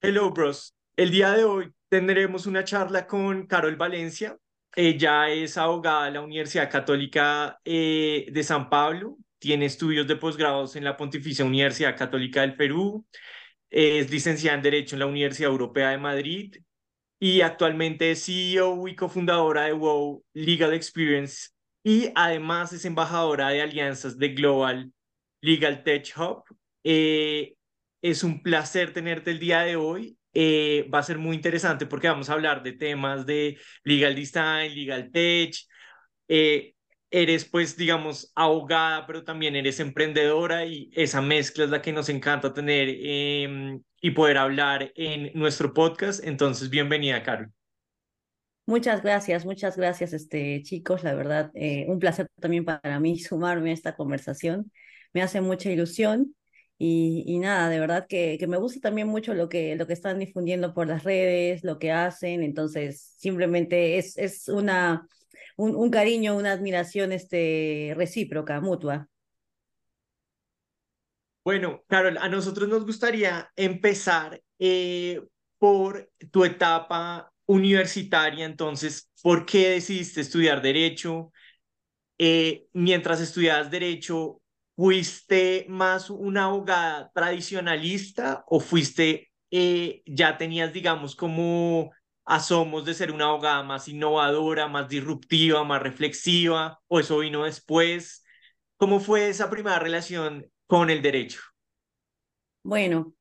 Hello, bros. El día de hoy tendremos una charla con Carol Valencia. Ella es abogada de la Universidad Católica eh, de San Pablo. Tiene estudios de posgrados en la Pontificia Universidad Católica del Perú. Es licenciada en Derecho en la Universidad Europea de Madrid y actualmente es CEO y cofundadora de WOW Legal Experience y además es embajadora de alianzas de Global Legal Tech Hub. Eh, es un placer tenerte el día de hoy. Eh, va a ser muy interesante porque vamos a hablar de temas de legal design, legal tech. Eh, eres, pues, digamos, abogada, pero también eres emprendedora y esa mezcla es la que nos encanta tener em, y poder hablar en nuestro podcast. Entonces, bienvenida, Carol. Muchas gracias, muchas gracias, este, chicos. La verdad, eh, un placer también para mí sumarme a esta conversación. Me hace mucha ilusión y, y, nada, de verdad que, que, me gusta también mucho lo que, lo que están difundiendo por las redes, lo que hacen, entonces simplemente es, es una, un, un cariño, una admiración este, recíproca, mutua. Bueno, Carol, a nosotros nos gustaría empezar eh, por tu etapa universitaria, entonces, ¿por qué decidiste estudiar derecho? Eh, mientras estudiabas derecho, ¿Fuiste más una abogada tradicionalista o fuiste, eh, ya tenías, digamos, como asomos de ser una abogada más innovadora, más disruptiva, más reflexiva, o eso vino después? ¿Cómo fue esa primera relación con el derecho? Bueno,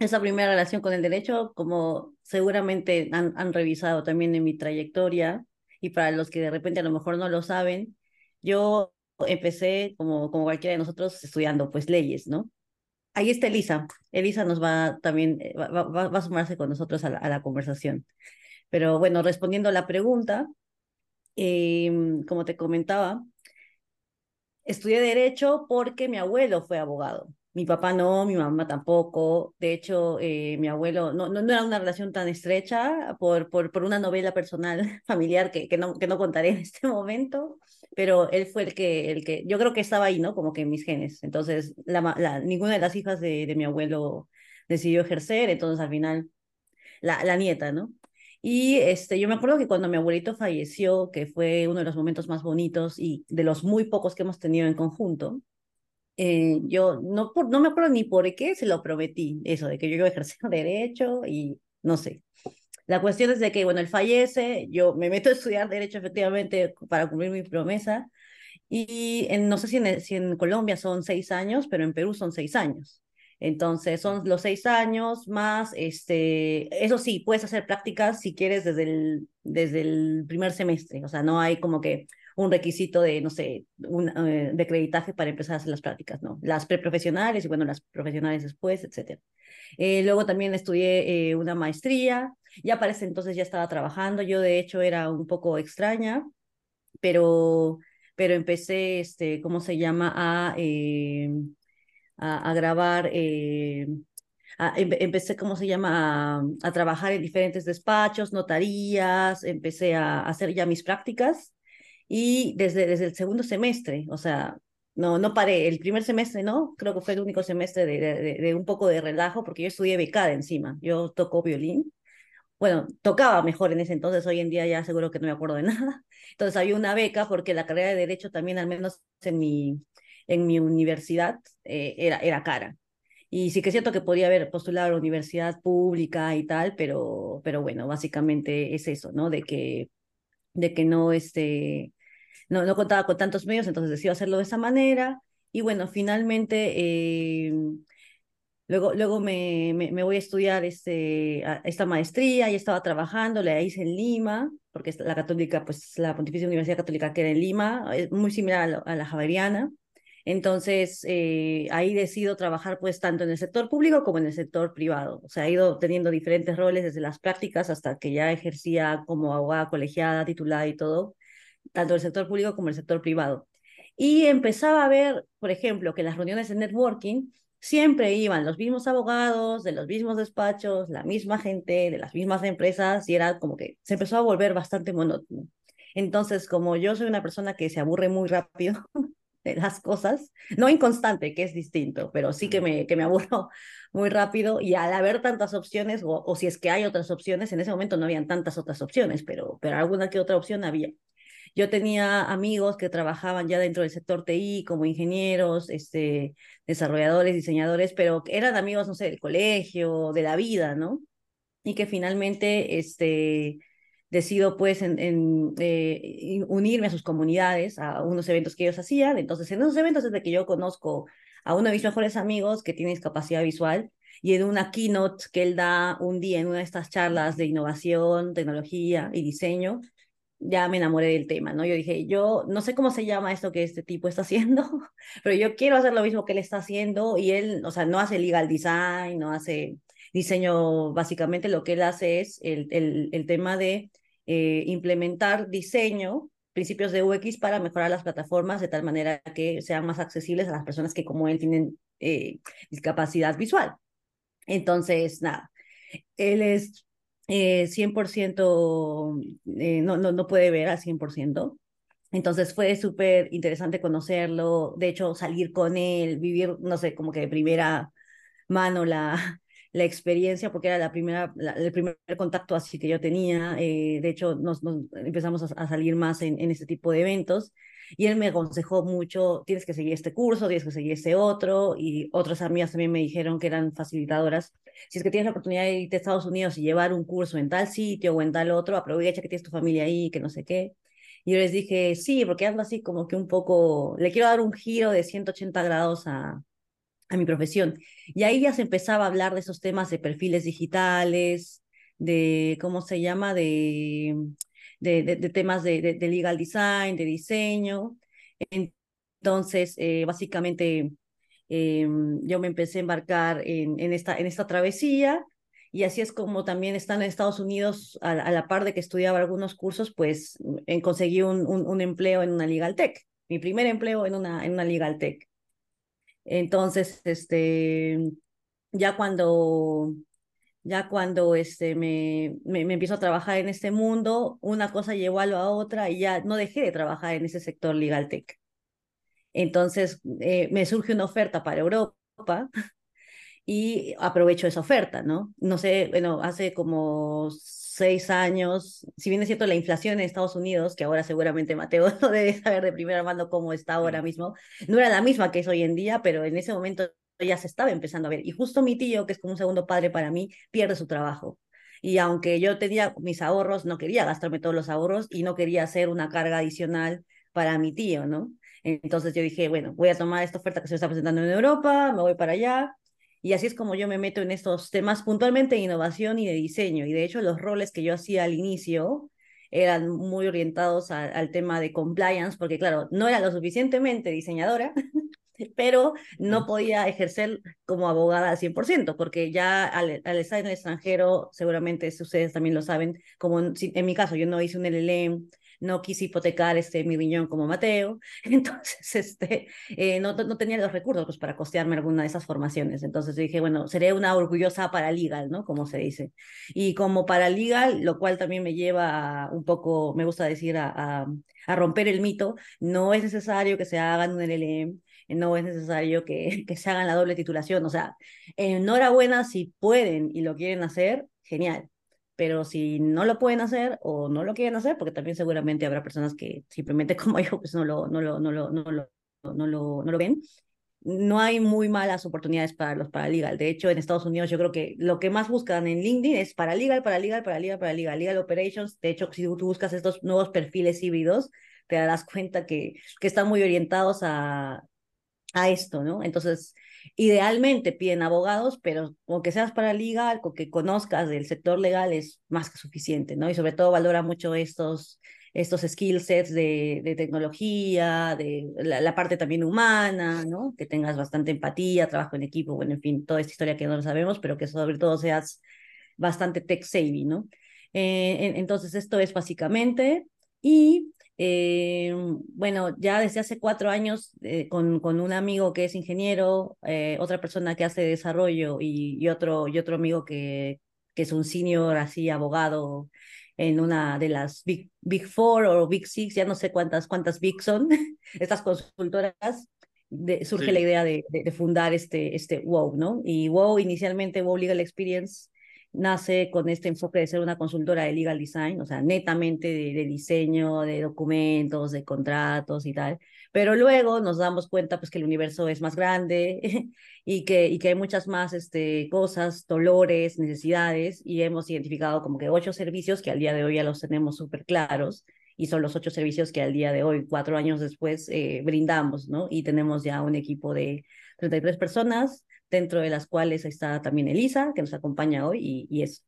esa primera relación con el derecho, como seguramente han, han revisado también en mi trayectoria, y para los que de repente a lo mejor no lo saben, yo empecé, como, como cualquiera de nosotros, estudiando pues leyes, ¿no? Ahí está Elisa. Elisa nos va también, eh, va, va, va a sumarse con nosotros a la, a la, conversación. Pero bueno, respondiendo a la pregunta, eh, como te comentaba, estudié Derecho porque mi abuelo fue abogado. Mi papá no, mi mamá tampoco. De hecho, eh, mi abuelo no, no, no, era una relación tan estrecha por, por, por una novela personal familiar que, que, no, que no contaré en este momento pero él fue el que, el que, yo creo que estaba ahí, ¿no? Como que en mis genes. Entonces, la, la, ninguna de las hijas de, de mi abuelo decidió ejercer, entonces al final, la, la nieta, ¿no? Y este, yo me acuerdo que cuando mi abuelito falleció, que fue uno de los momentos más bonitos y de los muy pocos que hemos tenido en conjunto, eh, yo no, por, no me acuerdo ni por qué se lo prometí, eso, de que yo iba a ejercer derecho y no sé. La cuestión es de que, bueno, él fallece, yo me meto a estudiar Derecho efectivamente para cumplir mi promesa, y en, no sé si en, si en Colombia son seis años, pero en Perú son seis años. Entonces son los seis años más, este, eso sí, puedes hacer prácticas si quieres desde el, desde el primer semestre, o sea, no hay como que un requisito de, no sé, un, uh, de acreditaje para empezar a hacer las prácticas, ¿no? Las preprofesionales y bueno, las profesionales después, etcétera. Eh, luego también estudié eh, una maestría, ya para ese entonces ya estaba trabajando, yo de hecho era un poco extraña, pero, pero empecé, este, ¿cómo se llama? A, eh, a, a, grabar. Eh, a, em, empecé, ¿cómo se llama?, a, a, trabajar en diferentes despachos, notarías, empecé a, hacer ya mis prácticas y desde, desde el segundo semestre, o sea, no, no paré. El primer semestre, ¿no? Creo que fue el único semestre de, de, de un poco de relajo, porque yo estudié becada encima. Yo toco violín. Bueno, tocaba mejor en ese entonces, hoy en día ya seguro que no me acuerdo de nada. Entonces había una beca porque la carrera de Derecho también, al menos en mi, en mi universidad, eh, era, era cara. Y sí que es cierto que podía haber postulado a la universidad pública y tal, pero, pero bueno, básicamente es eso, ¿no? De que, de que no, este, no, no contaba con tantos medios, entonces decidí hacerlo de esa manera. Y bueno, finalmente, eh, luego, luego me, me, voy a estudiar este, esta maestría, y estaba trabajando, la en Lima, porque la católica, pues la Pontificia Universidad Católica que en Lima, es muy similar a la, Javeriana. Entonces, eh, ahí decido trabajar pues tanto en el sector público como en el sector privado. O sea, he ido teniendo diferentes roles desde las prácticas hasta que ya ejercía como abogada colegiada, titulada y todo tanto el sector público como el sector privado. Y empezaba a ver, por ejemplo, que las reuniones de networking siempre iban los mismos abogados, de los mismos despachos, la misma gente, de las mismas empresas, y era como que se empezó a volver bastante monótono. Entonces, como yo soy una persona que se aburre muy rápido, de las cosas, no inconstante, que es distinto, pero sí que me, que me aburro muy rápido y al haber tantas opciones, o, o si es que hay otras opciones, en ese momento no habían tantas otras opciones, pero, pero alguna que otra opción había. Yo tenía amigos que trabajaban ya dentro del sector TI como ingenieros, este, desarrolladores, diseñadores, pero eran amigos, no sé, del colegio, de la vida, ¿no? Y que finalmente, este, decido pues en, eh, unirme a sus comunidades, a unos eventos que ellos hacían. Entonces, en esos eventos es que yo conozco a uno de mis mejores amigos que tiene discapacidad visual y en una keynote que él da un día en una de estas charlas de innovación, tecnología y diseño, ya me enamoré del tema, ¿no? Yo dije, yo no sé cómo se llama esto que este tipo está haciendo, pero yo quiero hacer lo mismo que él está haciendo y él, o sea, no hace legal design, no hace diseño, básicamente lo que él hace es el, el, el tema de eh, implementar diseño, principios de UX para mejorar las plataformas de tal manera que sean más accesibles a las personas que como él tienen eh, discapacidad visual. Entonces, nada, él es eh, 100%, eh, no, no, no puede ver al 100%. Entonces fue súper interesante conocerlo, de hecho salir con él, vivir, no sé, como que de primera mano la, la experiencia, porque era la primera, el primer contacto así que yo tenía. Eh, de hecho, nos, nos empezamos a, a, salir más en, en este tipo de eventos. Y él me aconsejó mucho, tienes que seguir este curso, tienes que seguir este otro, y otras amigas también me dijeron que eran facilitadoras. Si es que tienes la oportunidad de irte a Estados Unidos y llevar un curso en tal sitio o en tal otro, aprovecha que tienes tu familia ahí, que no sé qué. Y yo les dije, sí, porque ando así como que un poco, le quiero dar un giro de 180 grados a, a mi profesión. Y ahí ya se empezaba a hablar de esos temas de perfiles digitales, de, ¿cómo se llama? De, de, de, de temas de, de, legal design, de diseño. Entonces, eh, básicamente, eh, yo me empecé a embarcar en, en, esta, en esta travesía y así es como también están en Estados Unidos, a, a la par de que estudiaba algunos cursos, pues en, conseguí un, un, un, empleo en una legal tech, mi primer empleo en una, en una legal tech. Entonces, este, ya cuando, ya cuando este, me, me, me, empiezo a trabajar en este mundo, una cosa llevó a la otra y ya no dejé de trabajar en ese sector legal tech. Entonces, eh, me surge una oferta para Europa y aprovecho esa oferta, ¿no? No sé, bueno, hace como seis años, si bien es cierto la inflación en Estados Unidos, que ahora seguramente Mateo no debe saber de primera mano cómo está ahora mismo, no era la misma que es hoy en día, pero en ese momento ya se estaba empezando a ver. Y justo mi tío, que es como un segundo padre para mí, pierde su trabajo. Y aunque yo tenía mis ahorros, no quería gastarme todos los ahorros y no quería hacer una carga adicional para mi tío, ¿no? Entonces yo dije, bueno, voy a tomar esta oferta que se está presentando en Europa, me voy para allá, y así es como yo me meto en estos temas puntualmente de innovación y de diseño. Y de hecho los roles que yo hacía al inicio eran muy orientados a, al tema de compliance, porque claro, no era lo suficientemente diseñadora, pero no podía ejercer como abogada al 100%, porque ya al, al, estar en el extranjero, seguramente ustedes también lo saben, como en, en mi caso yo no hice un LLM, no quise hipotecar este, mi riñón como Mateo, entonces este, eh, no, no tenía los recursos pues, para costearme alguna de esas formaciones. Entonces dije, bueno, seré una orgullosa paralegal, ¿no? Como se dice. Y como paralegal, lo cual también me lleva a, un poco, me gusta decir, a, a, a, romper el mito, no es necesario que se hagan un LLM, no es necesario que, que se hagan la doble titulación. O sea, enhorabuena si pueden y lo quieren hacer, genial pero si no lo pueden hacer o no lo quieren hacer, porque también seguramente habrá personas que simplemente como yo pues no lo, no lo, no lo, no lo, no lo, no lo ven, no hay muy malas oportunidades para los paralegal. De hecho, en Estados Unidos yo creo que lo que más buscan en LinkedIn es paralegal, paralegal, paralegal, paralegal, legal operations. De hecho, si tú buscas estos nuevos perfiles híbridos, te darás cuenta que, que están muy orientados a, a esto, ¿no? Entonces, Idealmente piden abogados, pero con que seas paralegal, con que conozcas del sector legal es más que suficiente, ¿no? Y sobre todo valora mucho estos, estos skill sets de, tecnología, de la, la, parte también humana, ¿no? Que tengas bastante empatía, trabajo en equipo, bueno, en fin, toda esta historia que no lo sabemos, pero que sobre todo seas bastante tech savvy, ¿no? Eh, entonces, esto es básicamente. Y eh, bueno, ya desde hace cuatro años eh, con, con, un amigo que es ingeniero, eh, otra persona que hace desarrollo y, y, otro, y otro amigo que, que es un senior así abogado en una de las Big, Big Four o Big Six, ya no sé cuántas, cuántas Big son, estas consultoras, de, surge la idea de, de, fundar este, este WOW, ¿no? Y WOW, inicialmente WOW Legal Experience, nace con este enfoque de ser una consultora de legal design, o sea, netamente de, diseño, de documentos, de contratos y tal. Pero luego nos damos cuenta pues que el universo es más grande y que, y que hay muchas más este, cosas, dolores, necesidades y hemos identificado como que ocho servicios que al día de hoy ya los tenemos súper claros y son los ocho servicios que al día de hoy, cuatro años después, eh, brindamos, ¿no? Y tenemos ya un equipo de 33 personas dentro de las cuales está también Elisa, que nos acompaña hoy, y, y eso.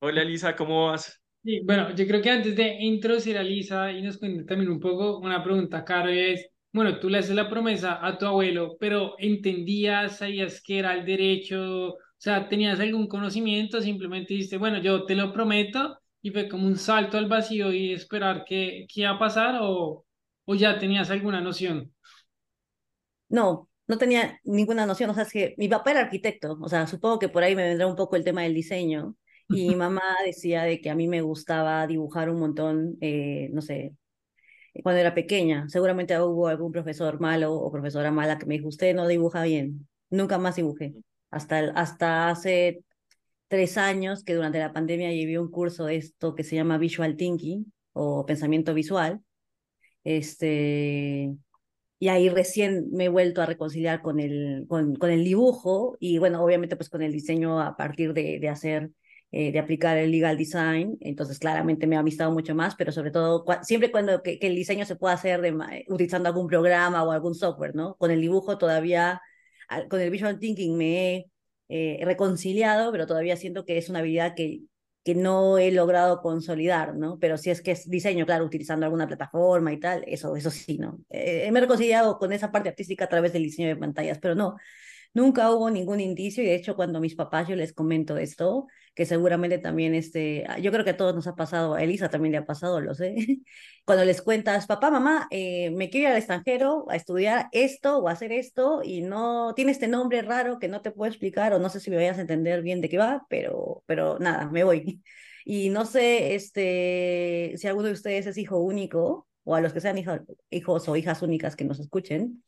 Hola Elisa, ¿cómo vas? Sí, bueno, yo creo que antes de introducir a Elisa y nos cuente también un poco, una pregunta, Caro, es, bueno, tú le haces la promesa a tu abuelo, pero ¿entendías, sabías que era el derecho? O sea, ¿tenías algún conocimiento? Simplemente dijiste, bueno, yo te lo prometo, y fue como un salto al vacío y esperar qué, qué iba a pasar, o, o ya tenías alguna noción? No, no tenía ninguna noción, o sea, es que mi papá era arquitecto, o sea, supongo que por ahí me vendrá un poco el tema del diseño, y mi mamá decía de que a mí me gustaba dibujar un montón, eh, no sé, cuando era pequeña, seguramente hubo algún profesor malo o profesora mala que me dijo, usted no dibuja bien, nunca más dibujé, hasta, hasta hace tres años que durante la pandemia llevé un curso de esto que se llama Visual Thinking o pensamiento visual, este, y ahí recién me he vuelto a reconciliar con el, con, el dibujo y bueno, obviamente pues con el diseño a partir de, de hacer, eh, de aplicar el legal design, entonces claramente me ha amistado mucho más, pero sobre todo siempre cuando que, el diseño se pueda hacer de, utilizando algún programa o algún software, ¿no? Con el dibujo todavía, con el visual thinking me he eh, reconciliado, pero todavía siento que es una habilidad que que no he logrado consolidar, ¿no? Pero si es que es diseño, claro, utilizando alguna plataforma y tal, eso, eso sí, ¿no? Eh, me he reconciliado con esa parte artística a través del diseño de pantallas, pero no, nunca hubo ningún indicio y de hecho cuando mis papás yo les comento esto, que seguramente también este, ah, yo creo que a todos nos ha pasado, a Elisa también le ha pasado, lo sé, cuando les cuentas, papá, mamá, eh, me quiero ir al extranjero a estudiar esto o a hacer esto y no tiene este nombre raro que no te puedo explicar o no sé si me vayas a entender bien de qué va, pero, pero nada, me voy. Y no sé este, si alguno de ustedes es hijo único o a los que sean hijos o hijas únicas que nos escuchen,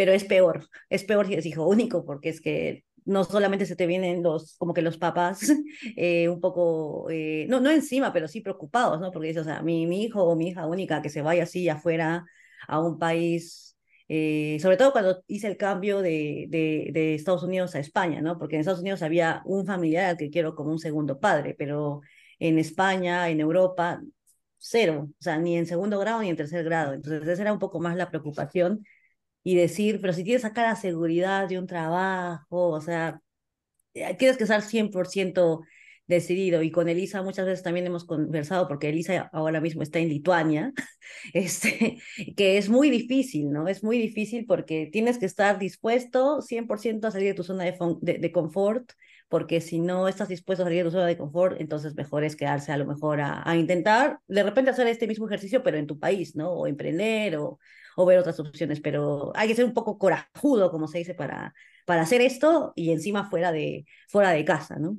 pero es peor, es peor si es hijo único, porque es que no solamente se te vienen los, como que los papás eh, un poco, eh, no, no encima, pero sí preocupados, ¿no? Porque dices, o sea, mi, mi hijo o mi hija única que se vaya así afuera a un país, eh, sobre todo cuando hice el cambio de, de, de, Estados Unidos a España, ¿no? Porque en Estados Unidos había un familiar al que quiero como un segundo padre, pero en España, en Europa, cero, o sea, ni en segundo grado ni en tercer grado. Entonces, esa era un poco más la preocupación y decir, pero si tienes acá la seguridad de un trabajo, o sea, eh, tienes que estar 100% decidido. Y con Elisa muchas veces también hemos conversado, porque Elisa ahora mismo está en Lituania, este, que es muy difícil, ¿no? Es muy difícil porque tienes que estar dispuesto 100% a salir de tu zona de, de, de, confort, porque si no estás dispuesto a salir de tu zona de confort, entonces mejor es quedarse a lo mejor a, a intentar de repente hacer este mismo ejercicio, pero en tu país, ¿no? O emprender o o ver otras opciones, pero hay que ser un poco corajudo, como se dice, para, para hacer esto y encima fuera de, fuera de casa, ¿no?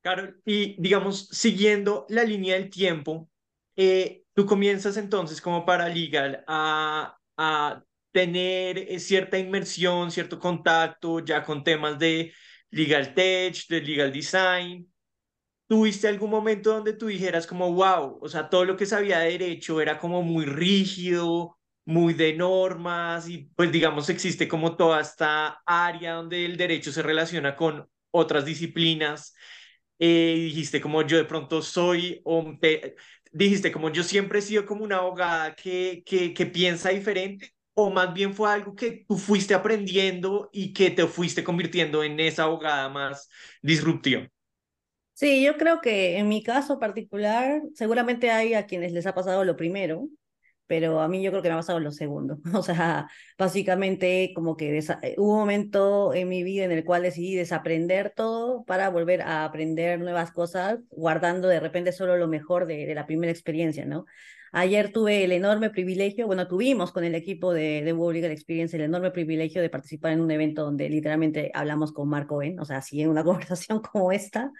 Claro, y digamos, siguiendo la línea del tiempo, eh, tú comienzas entonces como para legal a, a tener eh, cierta inmersión, cierto contacto ya con temas de legal tech, de legal design, ¿Tuviste algún momento donde tú dijeras como, wow, o sea, todo lo que sabía de derecho era como muy rígido, muy de normas y pues digamos existe como toda esta área donde el derecho se relaciona con otras disciplinas? Eh, dijiste como yo de pronto soy, dijiste como yo siempre he sido como una abogada que, que, que piensa diferente, o más bien fue algo que tú fuiste aprendiendo y que te fuiste convirtiendo en esa abogada más disruptiva. Sí, yo creo que en mi caso particular, seguramente hay a quienes les ha pasado lo primero, pero a mí yo creo que me ha pasado lo segundo. O sea, básicamente como que eh, hubo un momento en mi vida en el cual decidí desaprender todo para volver a aprender nuevas cosas, guardando de repente solo lo mejor de, de la primera experiencia, ¿no? Ayer tuve el enorme privilegio, bueno, tuvimos con el equipo de, de World Legal Experience el enorme privilegio de participar en un evento donde literalmente hablamos con Marco Ben, o sea, así en una conversación como esta,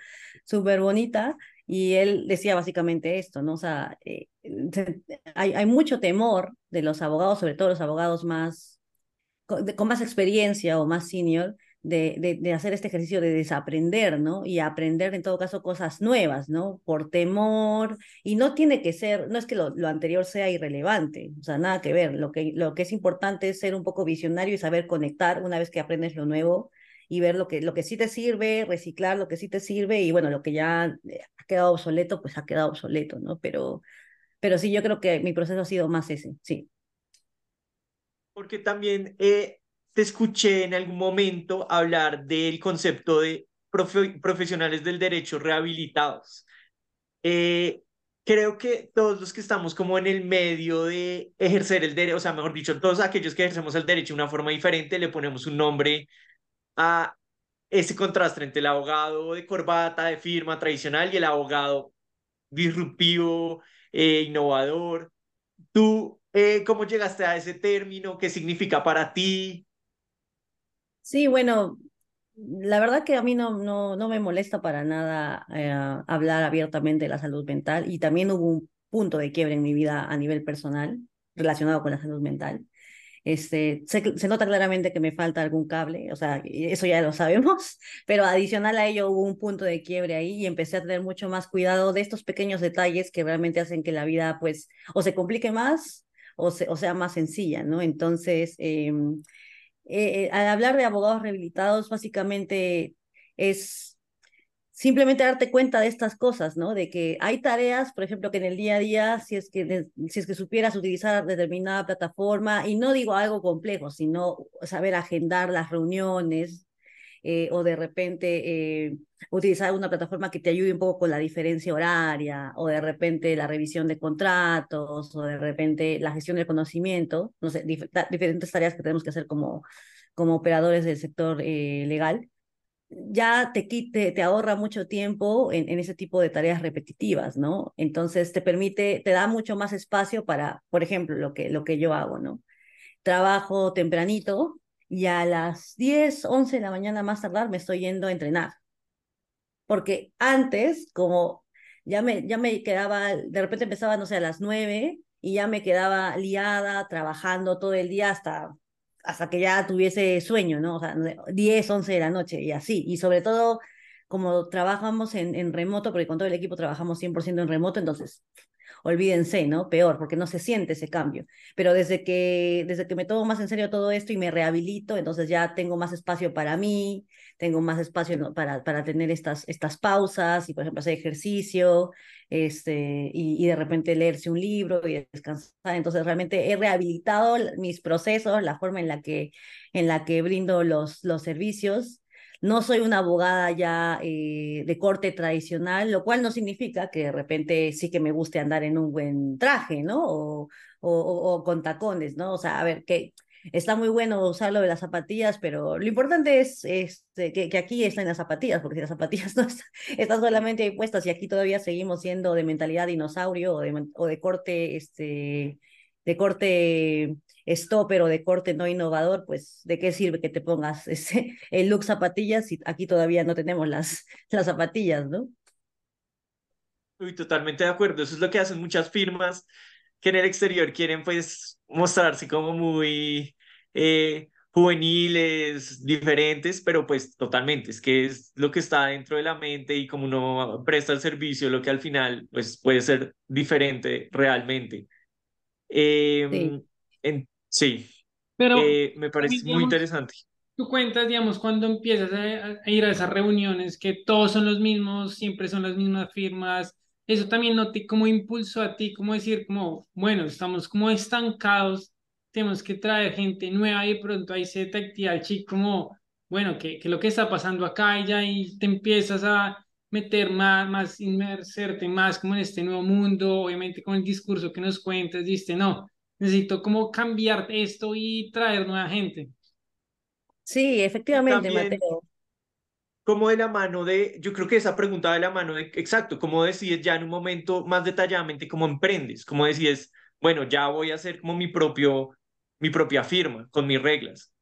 súper bonita, y él decía básicamente esto, ¿no? O sea, eh, hay, mucho temor de los abogados, sobre todo los abogados más, con más experiencia o más senior, de, de, hacer este ejercicio de desaprender, ¿no? Y aprender en todo caso cosas nuevas, ¿no? Por temor, y no tiene que ser, no es que lo, lo, anterior sea irrelevante, o sea, nada que ver, lo que, lo que es importante es ser un poco visionario y saber conectar una vez que aprendes lo nuevo y ver lo que, lo que sí te sirve, reciclar lo que sí te sirve, y bueno, lo que ya eh, ha quedado obsoleto, pues ha quedado obsoleto, ¿no? Pero, pero sí, yo creo que mi proceso ha sido más ese, sí. Porque también... Eh te escuché en algún momento hablar del concepto de profesionales del derecho rehabilitados. Eh, creo que todos los que estamos como en el medio de ejercer el derecho, o sea, mejor dicho, todos aquellos que ejercemos el derecho de una forma diferente, le ponemos un nombre a ese contraste entre el abogado de corbata, de firma tradicional y el abogado disruptivo, eh, innovador. ¿Tú eh, cómo llegaste a ese término? ¿Qué significa para ti? Sí, bueno, la verdad que a mí no, no, no me molesta para nada eh, hablar abiertamente de la salud mental y también hubo un punto de quiebre en mi vida a nivel personal relacionado con la salud mental. Este, se, nota claramente que me falta algún cable, o sea, eso ya lo sabemos, pero adicional a ello hubo un punto de quiebre ahí y empecé a tener mucho más cuidado de estos pequeños detalles que realmente hacen que la vida, pues, o se complique más o, se, o sea más sencilla, ¿no? Entonces, eh, eh, al hablar de abogados rehabilitados, básicamente es simplemente darte cuenta de estas cosas, ¿no? De que hay tareas, por ejemplo, que en el día a día, si es que, si es que supieras utilizar determinada plataforma, y no digo algo complejo, sino saber agendar las reuniones, eh, o de repente eh, utilizar una plataforma que te ayude un poco con la diferencia horaria, o de repente la revisión de contratos, o de repente la gestión del conocimiento, no sé, dif diferentes tareas que tenemos que hacer como, como operadores del sector eh, legal, ya te, quite, te ahorra mucho tiempo en, en, ese tipo de tareas repetitivas, ¿no? Entonces te permite, te da mucho más espacio para, por ejemplo, lo que, lo que yo hago, ¿no? Trabajo tempranito, y a las 10, 11 de la mañana más tardar me estoy yendo a entrenar. Porque antes, como ya me, ya me quedaba, de repente empezaba, no sé, a las 9 y ya me quedaba liada, trabajando todo el día hasta, hasta que ya tuviese sueño, ¿no? O sea, 10, 11 de la noche y así. Y sobre todo, como trabajamos en, en remoto, porque con todo el equipo trabajamos 100% en remoto, entonces olvídense, ¿no? Peor, porque no se siente ese cambio. Pero desde que, desde que me tomo más en serio todo esto y me rehabilito, entonces ya tengo más espacio para mí, tengo más espacio para, para tener estas, estas pausas y, por ejemplo, hacer ejercicio este, y, y de repente leerse un libro y descansar. Entonces, realmente he rehabilitado mis procesos, la forma en la que, en la que brindo los, los servicios no soy una abogada ya eh, de corte tradicional, lo cual no significa que de repente sí que me guste andar en un buen traje, ¿no? O, o, con tacones, ¿no? O sea, a ver, que está muy bueno usar lo de las zapatillas, pero lo importante es, es que, que, aquí están las zapatillas, porque si las zapatillas no están, están solamente ahí puestas y aquí todavía seguimos siendo de mentalidad dinosaurio o de, o de corte, este, de corte stopper o de corte no innovador, pues de qué sirve que te pongas ese, el look zapatillas si aquí todavía no tenemos las, las zapatillas, ¿no? Uy, totalmente de acuerdo. Eso es lo que hacen muchas firmas que en el exterior quieren pues mostrarse como muy eh, juveniles, diferentes, pero pues totalmente, es que es lo que está dentro de la mente y como uno presta el servicio, lo que al final pues puede ser diferente realmente. Eh, sí. En, sí, pero eh, me parece digamos, muy interesante. Tú cuentas, digamos, cuando empiezas a, a, ir a esas reuniones, que todos son los mismos, siempre son las mismas firmas, eso también no te como impulso a ti, como decir, como, bueno, estamos como estancados, tenemos que traer gente nueva y pronto ahí se te activa el chico como, bueno, que, que lo que está pasando acá y ya y te empiezas a meter más, más, inmerserte más como en este nuevo mundo, obviamente con el discurso que nos cuentas, diste, no, necesito como cambiar esto y traer nueva gente. Sí, efectivamente, Mateo. Como de la mano de, yo creo que esa pregunta de la mano de, exacto, cómo decides ya en un momento más detalladamente cómo emprendes, cómo decides, bueno, ya voy a hacer como mi propio, mi propia firma, con mis reglas.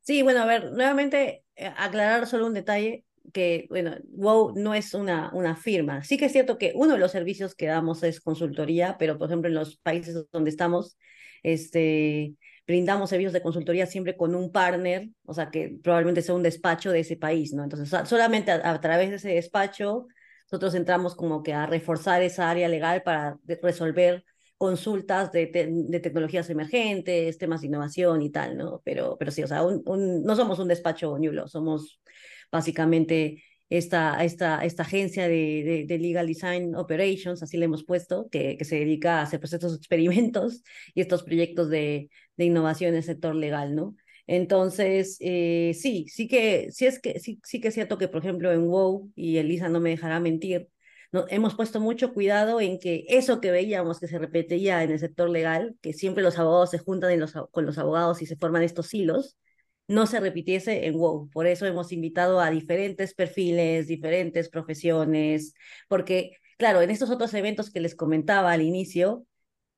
Sí, bueno, a ver, nuevamente eh, aclarar solo un detalle que, bueno, WOW no es una, una firma. Sí que es cierto que uno de los servicios que damos es consultoría, pero por ejemplo en los países donde estamos, este, brindamos servicios de consultoría siempre con un partner, o sea, que probablemente sea un despacho de ese país, ¿no? Entonces, solamente a, través de ese despacho, nosotros entramos como que a reforzar esa área legal para resolver consultas de, de, tecnologías emergentes, temas de innovación y tal, ¿no? Pero, pero sí, o sea, un, no somos un despacho nulo, somos básicamente esta, esta, esta agencia de, de, Legal Design Operations, así le hemos puesto, que, que se dedica a hacer pues, estos experimentos y estos proyectos de, de innovación en el sector legal, ¿no? Entonces, eh, sí, sí que, sí, es que, sí, sí que es cierto que, por ejemplo, en WOW, y Elisa no me dejará mentir, no, hemos puesto mucho cuidado en que eso que veíamos que se repetía en el sector legal, que siempre los abogados se juntan los, con los abogados y se forman estos hilos, no se repitiese en WOW. Por eso hemos invitado a diferentes perfiles, diferentes profesiones, porque, claro, en estos otros eventos que les comentaba al inicio,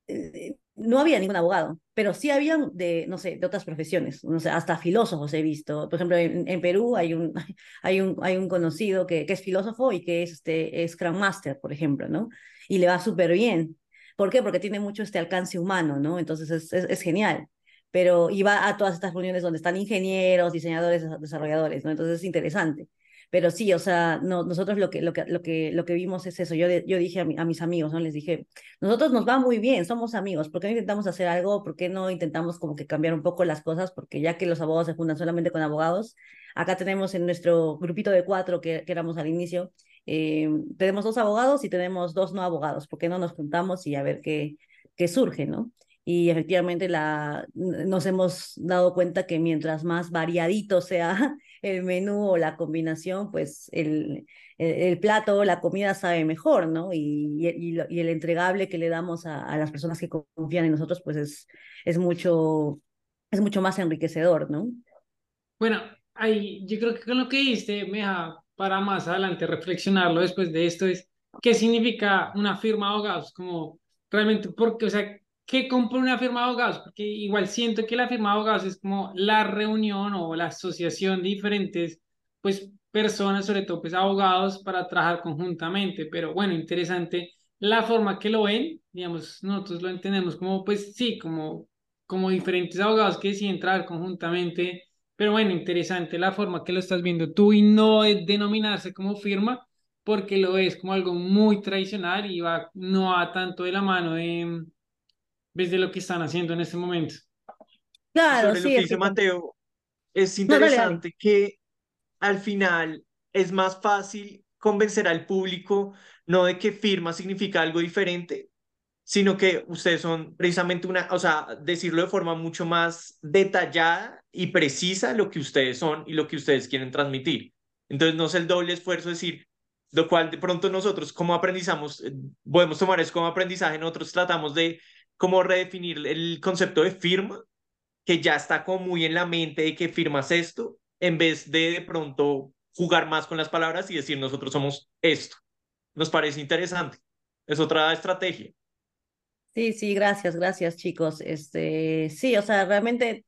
eh, no había ningún abogado, pero sí habían de, no sé, de otras profesiones, no sé, hasta filósofos he visto. Por ejemplo, en, Perú hay un, hay, un, hay un conocido que, que es filósofo y que es, este, es Scrum Master, por ejemplo, ¿no? Y le va súper bien. ¿Por qué? Porque tiene mucho este alcance humano, ¿no? Entonces es, es genial pero iba a todas estas reuniones donde están ingenieros, diseñadores, desarrolladores, ¿no? Entonces es interesante. Pero sí, o sea, no, nosotros lo que, lo, que, lo, que, lo que vimos es eso. Yo, yo dije a, mis amigos, ¿no? Les dije, nosotros nos va muy bien, somos amigos, ¿por qué no intentamos hacer algo? ¿Por qué no intentamos como que cambiar un poco las cosas? Porque ya que los abogados se juntan solamente con abogados, acá tenemos en nuestro grupito de cuatro que, que éramos al inicio, eh, tenemos dos abogados y tenemos dos no abogados. ¿Por qué no nos juntamos y a ver qué, qué surge, ¿no? Y efectivamente la, nos hemos dado cuenta que mientras más variadito sea el menú o la combinación, pues el, el, plato la comida sabe mejor, ¿no? Y, y, y, el entregable que le damos a, a, las personas que confían en nosotros, pues es, es, mucho, es mucho más enriquecedor, ¿no? Bueno, ahí, yo creo que con lo que diste me deja para más adelante reflexionarlo después de esto es, ¿qué significa una firma de abogados? Como realmente, porque, o sea, ¿Qué compone una firma de abogados? Porque igual siento que la firma de abogados es como la reunión o la asociación de diferentes pues, personas, sobre todo pues, abogados, para trabajar conjuntamente. Pero bueno, interesante la forma que lo ven, digamos, nosotros lo entendemos como, pues sí, como, como diferentes abogados que deciden trabajar conjuntamente. Pero bueno, interesante la forma que lo estás viendo tú y no denominarse como firma, porque lo es como algo muy tradicional y va, no va tanto de la mano de ves de lo que están haciendo en este momento. Claro, Sobre sí, lo que dice Mateo, es interesante que al final es más fácil convencer al público no de que firma significa algo diferente, sino que ustedes son precisamente una, o sea, decirlo de forma mucho más detallada y precisa lo que ustedes son y lo que ustedes quieren transmitir. Entonces no es el doble esfuerzo decir, lo cual de pronto nosotros como aprendizamos, eh, podemos tomar eso como aprendizaje, nosotros tratamos de como redefinir el concepto de firma, que ya está como muy en la mente de que firmas esto, en vez de de pronto jugar más con las palabras y decir nosotros somos esto. Nos parece interesante. Es otra estrategia. Sí, sí, gracias, gracias chicos. Este, sí, o sea, realmente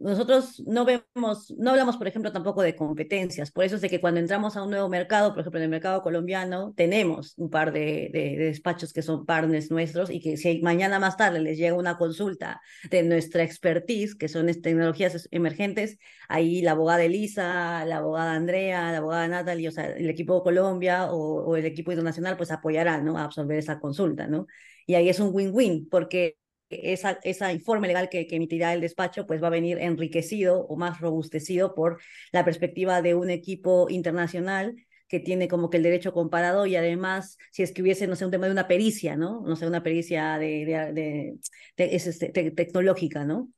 nosotros no vemos, no hablamos, por ejemplo, tampoco de competencias. Por eso es de que cuando entramos a un nuevo mercado, por ejemplo, en el mercado colombiano, tenemos un par de, de, despachos que son partners nuestros y que si mañana más tarde les llega una consulta de nuestra expertise, que son tecnologías emergentes, ahí la abogada Elisa, la abogada Andrea, la abogada Natalie, o sea, el equipo Colombia o, o el equipo internacional, pues apoyarán, ¿no? A absorber esa consulta, ¿no? Y ahí es un win-win, porque esa, esa informe legal que, que, emitirá el despacho pues va a venir enriquecido o más robustecido por la perspectiva de un equipo internacional que tiene como que el derecho comparado y además si es que hubiese, no sé, un tema de una pericia, ¿no? No sé, una pericia de, de, de, este, tecnológica, ¿no?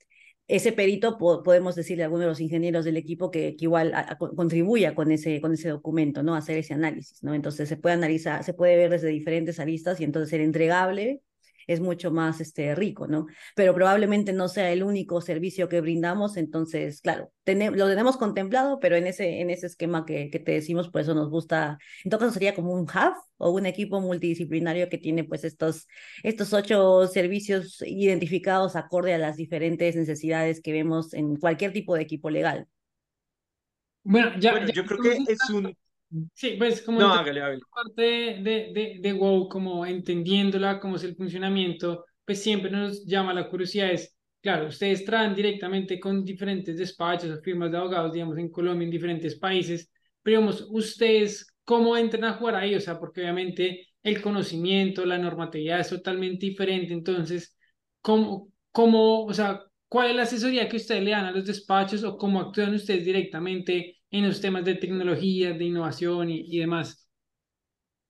Ese perito podemos decirle a alguno de los ingenieros del equipo que, que igual contribuya con ese, con ese documento, ¿no? hacer ese análisis, ¿no? Entonces se puede analizar, se puede ver desde diferentes aristas y entonces el entregable es mucho más este, rico, ¿no? Pero probablemente no sea el único servicio que brindamos, entonces, claro, lo tenemos contemplado, pero en ese, en ese esquema que, que te decimos, por eso nos gusta, en todo caso sería como un hub o un equipo multidisciplinario que tiene pues estos, estos ocho servicios identificados acorde a las diferentes necesidades que vemos en cualquier tipo de equipo legal. Bueno, ya, yo creo que es un Sí, pues como no, parte de, de, de, WoW, como entendiéndola, cómo es el funcionamiento, pues siempre nos llama la curiosidad, es, claro, ustedes traen directamente con diferentes despachos o firmas de abogados, digamos, en Colombia, en diferentes países, pero digamos, ustedes, ¿cómo entran a jugar ahí? O sea, porque obviamente el conocimiento, la normatividad es totalmente diferente, entonces, ¿cómo, cómo o sea, cuál es la asesoría que ustedes le dan a los despachos o cómo actúan ustedes directamente? En los temas de tecnología, de innovación y, demás.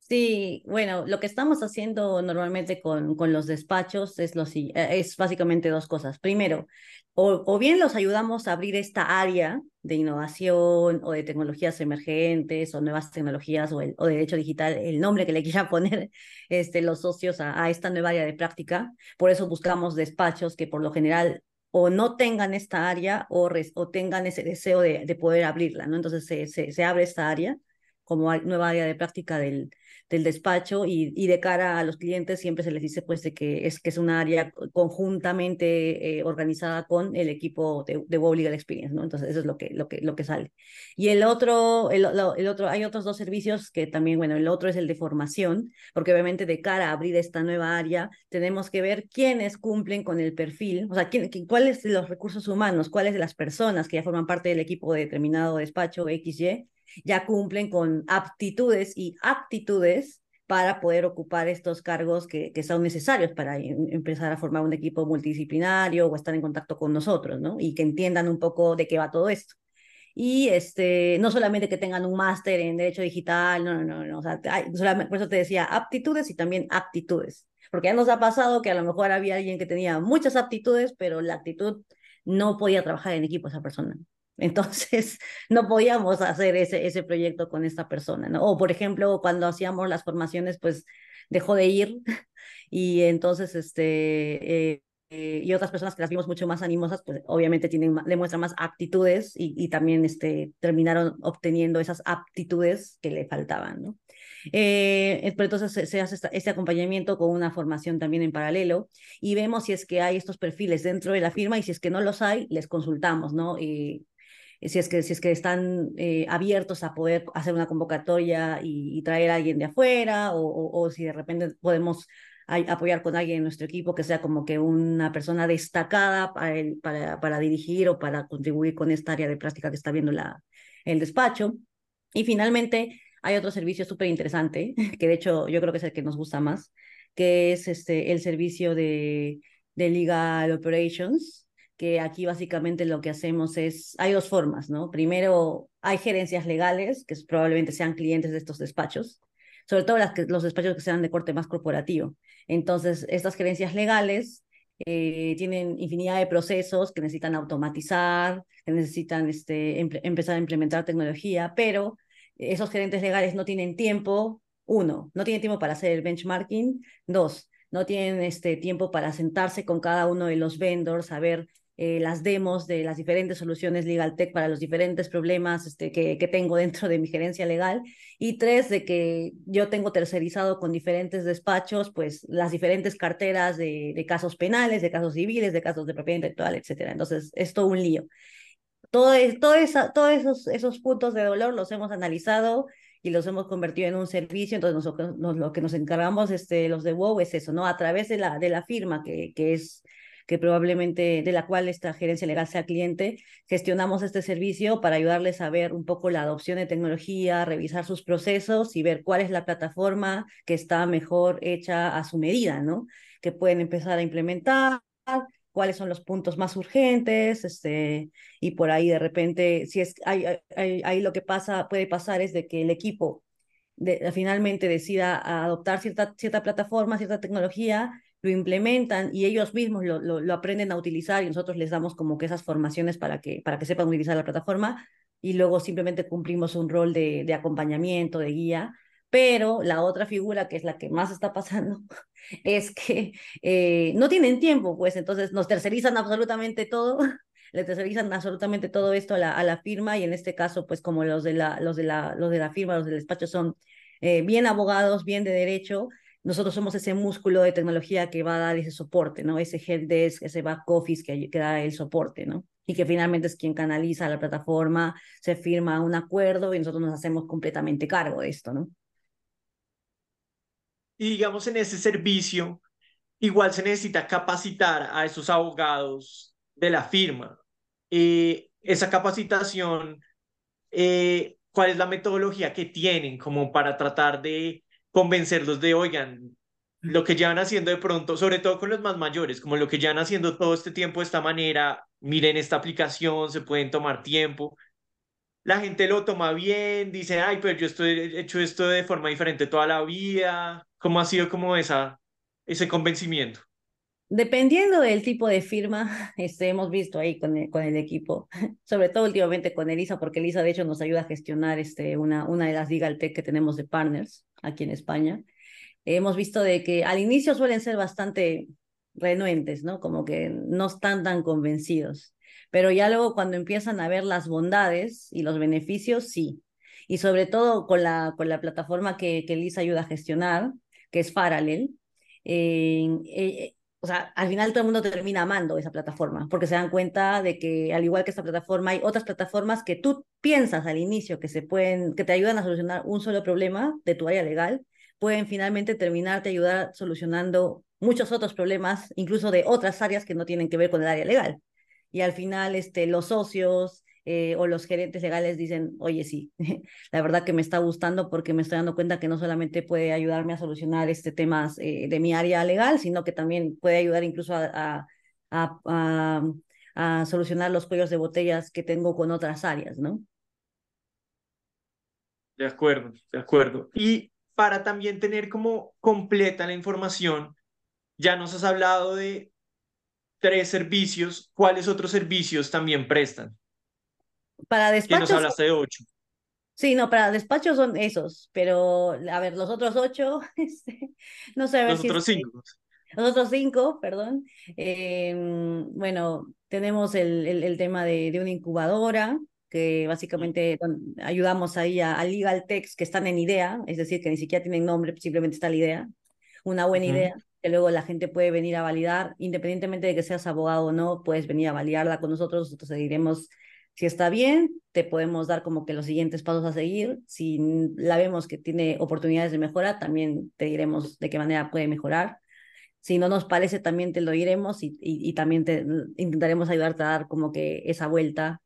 Sí, bueno, lo que estamos haciendo normalmente con, con los despachos es, lo, eh, es básicamente dos cosas. Primero, o, bien los ayudamos a abrir esta área de innovación o de tecnologías emergentes o nuevas tecnologías o, el, o derecho digital, el nombre que le quieran poner este, los socios a esta nueva área de práctica. Por eso buscamos despachos que por lo general o no tengan esta área o, o tengan ese deseo de, de, poder abrirla, ¿no? Entonces se, se abre esta área como nueva área de práctica del, del despacho y, y, de cara a los clientes siempre se les dice pues de que es que es una área conjuntamente eh, organizada con el equipo de, de WoW Legal Experience, ¿no? Entonces eso es lo que, lo que, lo que sale. Y el otro, el, el, otro, hay otros dos servicios que también, bueno, el otro es el de formación, porque obviamente de cara a abrir esta nueva área tenemos que ver quiénes cumplen con el perfil, o sea, quién, cuáles de los recursos humanos, cuáles de las personas que ya forman parte del equipo de determinado despacho XY ya cumplen con aptitudes y actitudes para poder ocupar estos cargos que, que son necesarios para em, empezar a formar un equipo multidisciplinario o estar en contacto con nosotros, ¿no? Y que entiendan un poco de qué va todo esto. Y este, no solamente que tengan un máster en Derecho Digital, no, no, no, o sea, solamente, por eso te decía aptitudes y también aptitudes, porque ya nos ha pasado que a lo mejor había alguien que tenía muchas aptitudes, pero la actitud no podía trabajar en equipo esa persona. Entonces, no podíamos hacer ese, ese proyecto con esta persona, ¿no? O, por ejemplo, cuando hacíamos las formaciones, pues dejó de ir y entonces, este, eh, eh, y otras personas que las vimos mucho más animosas, pues obviamente tienen, demuestran más actitudes y, y también este, terminaron obteniendo esas aptitudes que le faltaban, ¿no? Eh, pero entonces se, hace este acompañamiento con una formación también en paralelo y vemos si es que hay estos perfiles dentro de la firma y si es que no los hay, les consultamos, ¿no? Si es que, si es que están eh, abiertos a poder hacer una convocatoria y, traer a alguien de afuera, o, o, si de repente podemos apoyar con alguien en nuestro equipo que sea como que una persona destacada para, el, para, para dirigir o para contribuir con esta área de práctica que está viendo la, el despacho. Y finalmente hay otro servicio súper interesante, que de hecho yo creo que es el que nos gusta más, que es este, el servicio de, de Legal Operations, que aquí básicamente lo que hacemos es, hay dos formas, ¿no? Primero, hay gerencias legales, que probablemente sean clientes de estos despachos, sobre todo las que, los despachos que sean de corte más corporativo. Entonces, estas gerencias legales eh, tienen infinidad de procesos que necesitan automatizar, que necesitan este, empezar a implementar tecnología, pero esos gerentes legales no tienen tiempo, uno, no tienen tiempo para hacer el benchmarking, dos, no tienen este tiempo para sentarse con cada uno de los vendors, a ver eh, las demos de las diferentes soluciones Legal Tech para los diferentes problemas este, que, que, tengo dentro de mi gerencia legal. Y tres, de que yo tengo tercerizado con diferentes despachos, pues las diferentes carteras de, de casos penales, de casos civiles, de casos de propiedad intelectual, etcétera. Entonces, es todo un lío. Todo, todo todos esos, esos puntos de dolor los hemos analizado y los hemos convertido en un servicio, entonces nosotros, lo que nos encargamos, este, los de WoW, es eso, ¿no? A través de la, de la firma, que, que es que probablemente de la cual esta gerencia legal sea cliente, gestionamos este servicio para ayudarles a ver un poco la adopción de tecnología, revisar sus procesos y ver cuál es la plataforma que está mejor hecha a su medida, ¿no? Que pueden empezar a implementar, cuáles son los puntos más urgentes, este, y por ahí de repente, si es, ahí, lo que pasa, puede pasar es de que el equipo de, finalmente decida adoptar cierta, cierta plataforma, cierta tecnología, lo implementan y ellos mismos lo, aprenden a utilizar y nosotros les damos como que esas formaciones para que, para que sepan utilizar la plataforma y luego simplemente cumplimos un rol de, de acompañamiento, de guía. Pero la otra figura, que es la que más está pasando, es que eh, no tienen tiempo, pues entonces nos tercerizan absolutamente todo, le tercerizan absolutamente todo esto a la, a la firma y en este caso, pues como los de la, los de la, los de la firma, los del despacho son eh, bien abogados, bien de derecho, nosotros somos ese músculo de tecnología que va a dar ese soporte, ¿no? Ese helpdesk, ese back office que, que da el soporte, ¿no? Y que finalmente es quien canaliza la plataforma, se firma un acuerdo y nosotros nos hacemos completamente cargo de esto, ¿no? Y digamos en ese servicio, igual se necesita capacitar a esos abogados de la firma. Eh, esa capacitación, eh, ¿cuál es la metodología que tienen como para tratar de convencerlos de, oigan, lo que llevan haciendo de pronto, sobre todo con los más mayores, como lo que llevan haciendo todo este tiempo de esta manera, miren esta aplicación, se pueden tomar tiempo. La gente lo toma bien, dice, ay, pero yo estoy he hecho esto de forma diferente toda la vida. ¿Cómo ha sido como esa, ese convencimiento? Dependiendo del tipo de firma, este, hemos visto ahí con el, con el equipo, sobre todo últimamente con Elisa, porque Elisa de hecho nos ayuda a gestionar este, una, una de las Legal Tech que tenemos de partners aquí en España. Hemos visto de que al inicio suelen ser bastante renuentes, ¿no? Como que no están tan convencidos, pero ya luego cuando empiezan a ver las bondades y los beneficios, sí. Y sobre todo con la, con la plataforma que, que Elisa ayuda a gestionar, que es Parallel. Eh, eh, o sea, al final todo el mundo termina amando esa plataforma, porque se dan cuenta de que al igual que esta plataforma hay otras plataformas que tú piensas al inicio que se pueden, que te ayudan a solucionar un solo problema de tu área legal, pueden finalmente terminarte ayudar solucionando muchos otros problemas, incluso de otras áreas que no tienen que ver con el área legal. Y al final, este, los socios, eh, o los gerentes legales dicen, oye, sí, la verdad que me está gustando porque me estoy dando cuenta que no solamente puede ayudarme a solucionar este temas eh, de mi área legal, sino que también puede ayudar incluso a, a, a, a, solucionar los cuellos de botellas que tengo con otras áreas, ¿no? De acuerdo, de acuerdo. Y para también tener como completa la información, ya nos has hablado de tres servicios, ¿cuáles otros servicios también prestan? Para despachos. nos hablaste de ocho. Sí, no, para despachos son esos, pero a ver, los otros ocho, este, no sé. A ver los otros cinco. Los otros cinco, perdón. Eh, bueno, tenemos el, el, el tema de, de, una incubadora, que básicamente ayudamos ahí a, a, Legal Text que están en idea, es decir, que ni siquiera tienen nombre, simplemente está la idea, una buena uh -huh. idea, que luego la gente puede venir a validar, independientemente de que seas abogado o no, puedes venir a validarla con nosotros, nosotros seguiremos si está bien, te podemos dar como que los siguientes pasos a seguir. Si la vemos que tiene oportunidades de mejora, también te diremos de qué manera puede mejorar. Si no nos parece, también te lo diremos y, y, también te intentaremos ayudarte a dar como que esa vuelta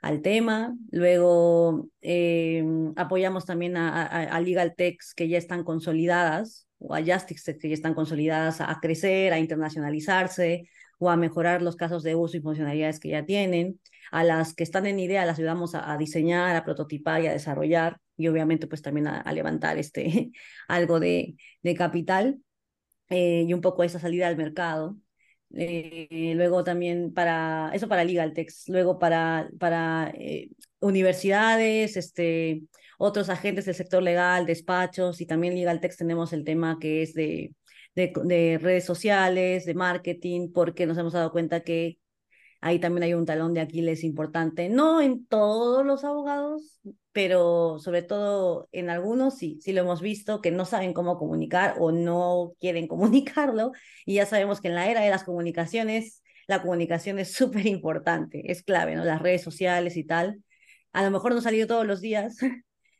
al tema. Luego eh, apoyamos también a, a, a, Legal Techs que ya están consolidadas o a Justice Tech que ya están consolidadas a crecer, a internacionalizarse o a mejorar los casos de uso y funcionalidades que ya tienen a las que están en idea las ayudamos a, diseñar, a prototipar y a desarrollar y obviamente pues también a, levantar este algo de, de capital eh, y un poco esa salida al mercado. Eh, luego también para, eso para LegalTex, luego para, para eh, universidades, este, otros agentes del sector legal, despachos y también LegalTex tenemos el tema que es de, de redes sociales, de marketing, porque nos hemos dado cuenta que ahí también hay un talón de Aquiles importante, no en todos los abogados, pero sobre todo en algunos sí, sí lo hemos visto, que no saben cómo comunicar o no quieren comunicarlo, y ya sabemos que en la era de las comunicaciones, la comunicación es súper importante, es clave, ¿no? Las redes sociales y tal. A lo mejor no salido todos los días,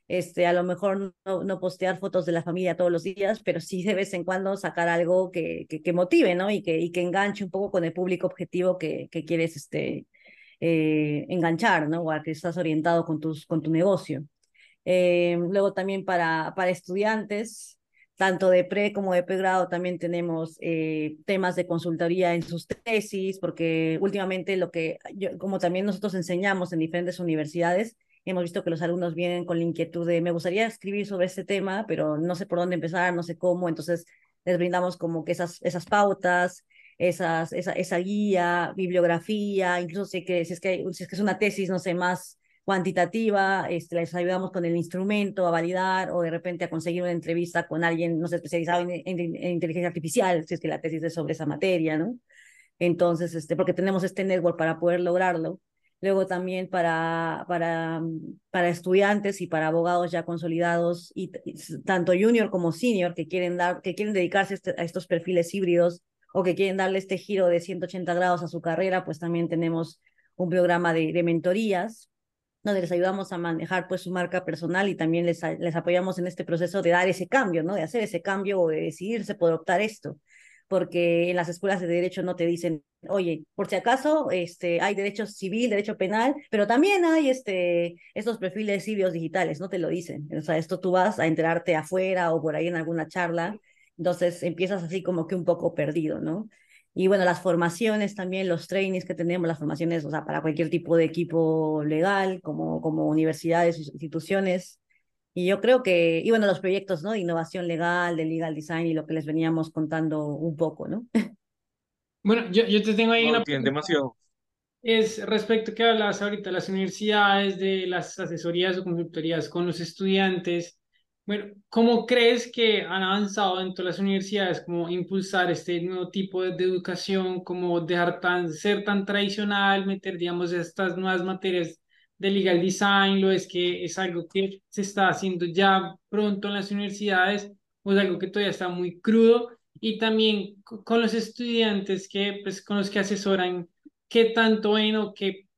este, a lo mejor no, no, postear fotos de la familia todos los días, pero sí de vez en cuando sacar algo que, que, que motive, ¿no? Y que, y que enganche un poco con el público objetivo que, que quieres este, eh, enganchar, ¿no? O al que estás orientado con, tus, con tu negocio. Eh, luego también para, para estudiantes, tanto de pre como de pregrado, también tenemos eh, temas de consultoría en sus tesis, porque últimamente lo que, yo, como también nosotros enseñamos en diferentes universidades, hemos visto que los alumnos vienen con la inquietud de me gustaría escribir sobre este tema, pero no sé por dónde empezar, no sé cómo, entonces les brindamos como que esas, esas pautas, esas, esa, esa guía, bibliografía, incluso si, que, si, es que, si es que es una tesis, no sé, más, cuantitativa, este, les ayudamos con el instrumento a validar o de repente a conseguir una entrevista con alguien, no sé, especializado en, en, inteligencia artificial, si es que la tesis es sobre esa materia, ¿no? Entonces, este, porque tenemos este network para poder lograrlo. Luego también para, para, para estudiantes y para abogados ya consolidados, y, tanto junior como senior, que quieren, dar, que quieren dedicarse este, a estos perfiles híbridos o que quieren darle este giro de 180 grados a su carrera, pues también tenemos un programa de, de mentorías donde les ayudamos a manejar pues su marca personal y también les, les apoyamos en este proceso de dar ese cambio, ¿no? De hacer ese cambio o de decidirse por optar esto. Porque en las escuelas de derecho no te dicen, oye, por si acaso este, hay derecho civil, derecho penal, pero también hay este, estos perfiles civios digitales, no te lo dicen. O sea, esto tú vas a enterarte afuera o por ahí en alguna charla, entonces empiezas así como que un poco perdido, ¿no? Y bueno, las formaciones también, los trainings que tenemos, las formaciones, o sea, para cualquier tipo de equipo legal, como, como universidades, instituciones. Y yo creo que, y bueno, los proyectos, ¿no? De innovación legal, de legal design y lo que les veníamos contando un poco, ¿no? Bueno, yo, yo te tengo ahí No, una pregunta. demasiado. Es respecto a que hablas ahorita de las universidades, de las asesorías o consultorías con los estudiantes. Bueno, ¿cómo crees que han avanzado dentro de las universidades? ¿Cómo impulsar este nuevo tipo de, de educación? ¿Cómo dejar tan, ser tan tradicional, meter, digamos, estas nuevas materias de legal design? ¿Lo es que es algo que se está haciendo ya pronto en las universidades o es algo que todavía está muy crudo? Y también co- con los estudiantes que, pues, con los que asesoran, ¿qué tanto ven o qué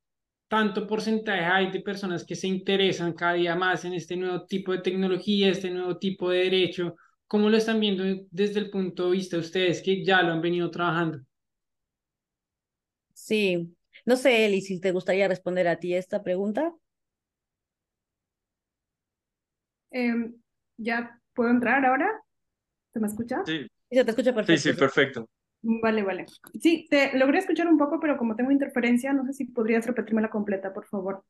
tanto porcentaje hay de personas que se interesan cada día más en este nuevo tipo de tecnología, este nuevo tipo de derecho? ¿Cómo lo están viendo desde el punto de vista de ustedes que ya lo han venido trabajando? Sí. No sé, Eli, si te gustaría responder a ti esta pregunta. Em, ¿ya puedo entrar ahora? ¿Se me escucha? Sí, Sí, se te escucha sí, sí, perfecto. perfecto. Vale, vale. Sí, te logré escuchar un poco, pero como tengo interferencia, no sé si podrías repetírmela completa, por favor.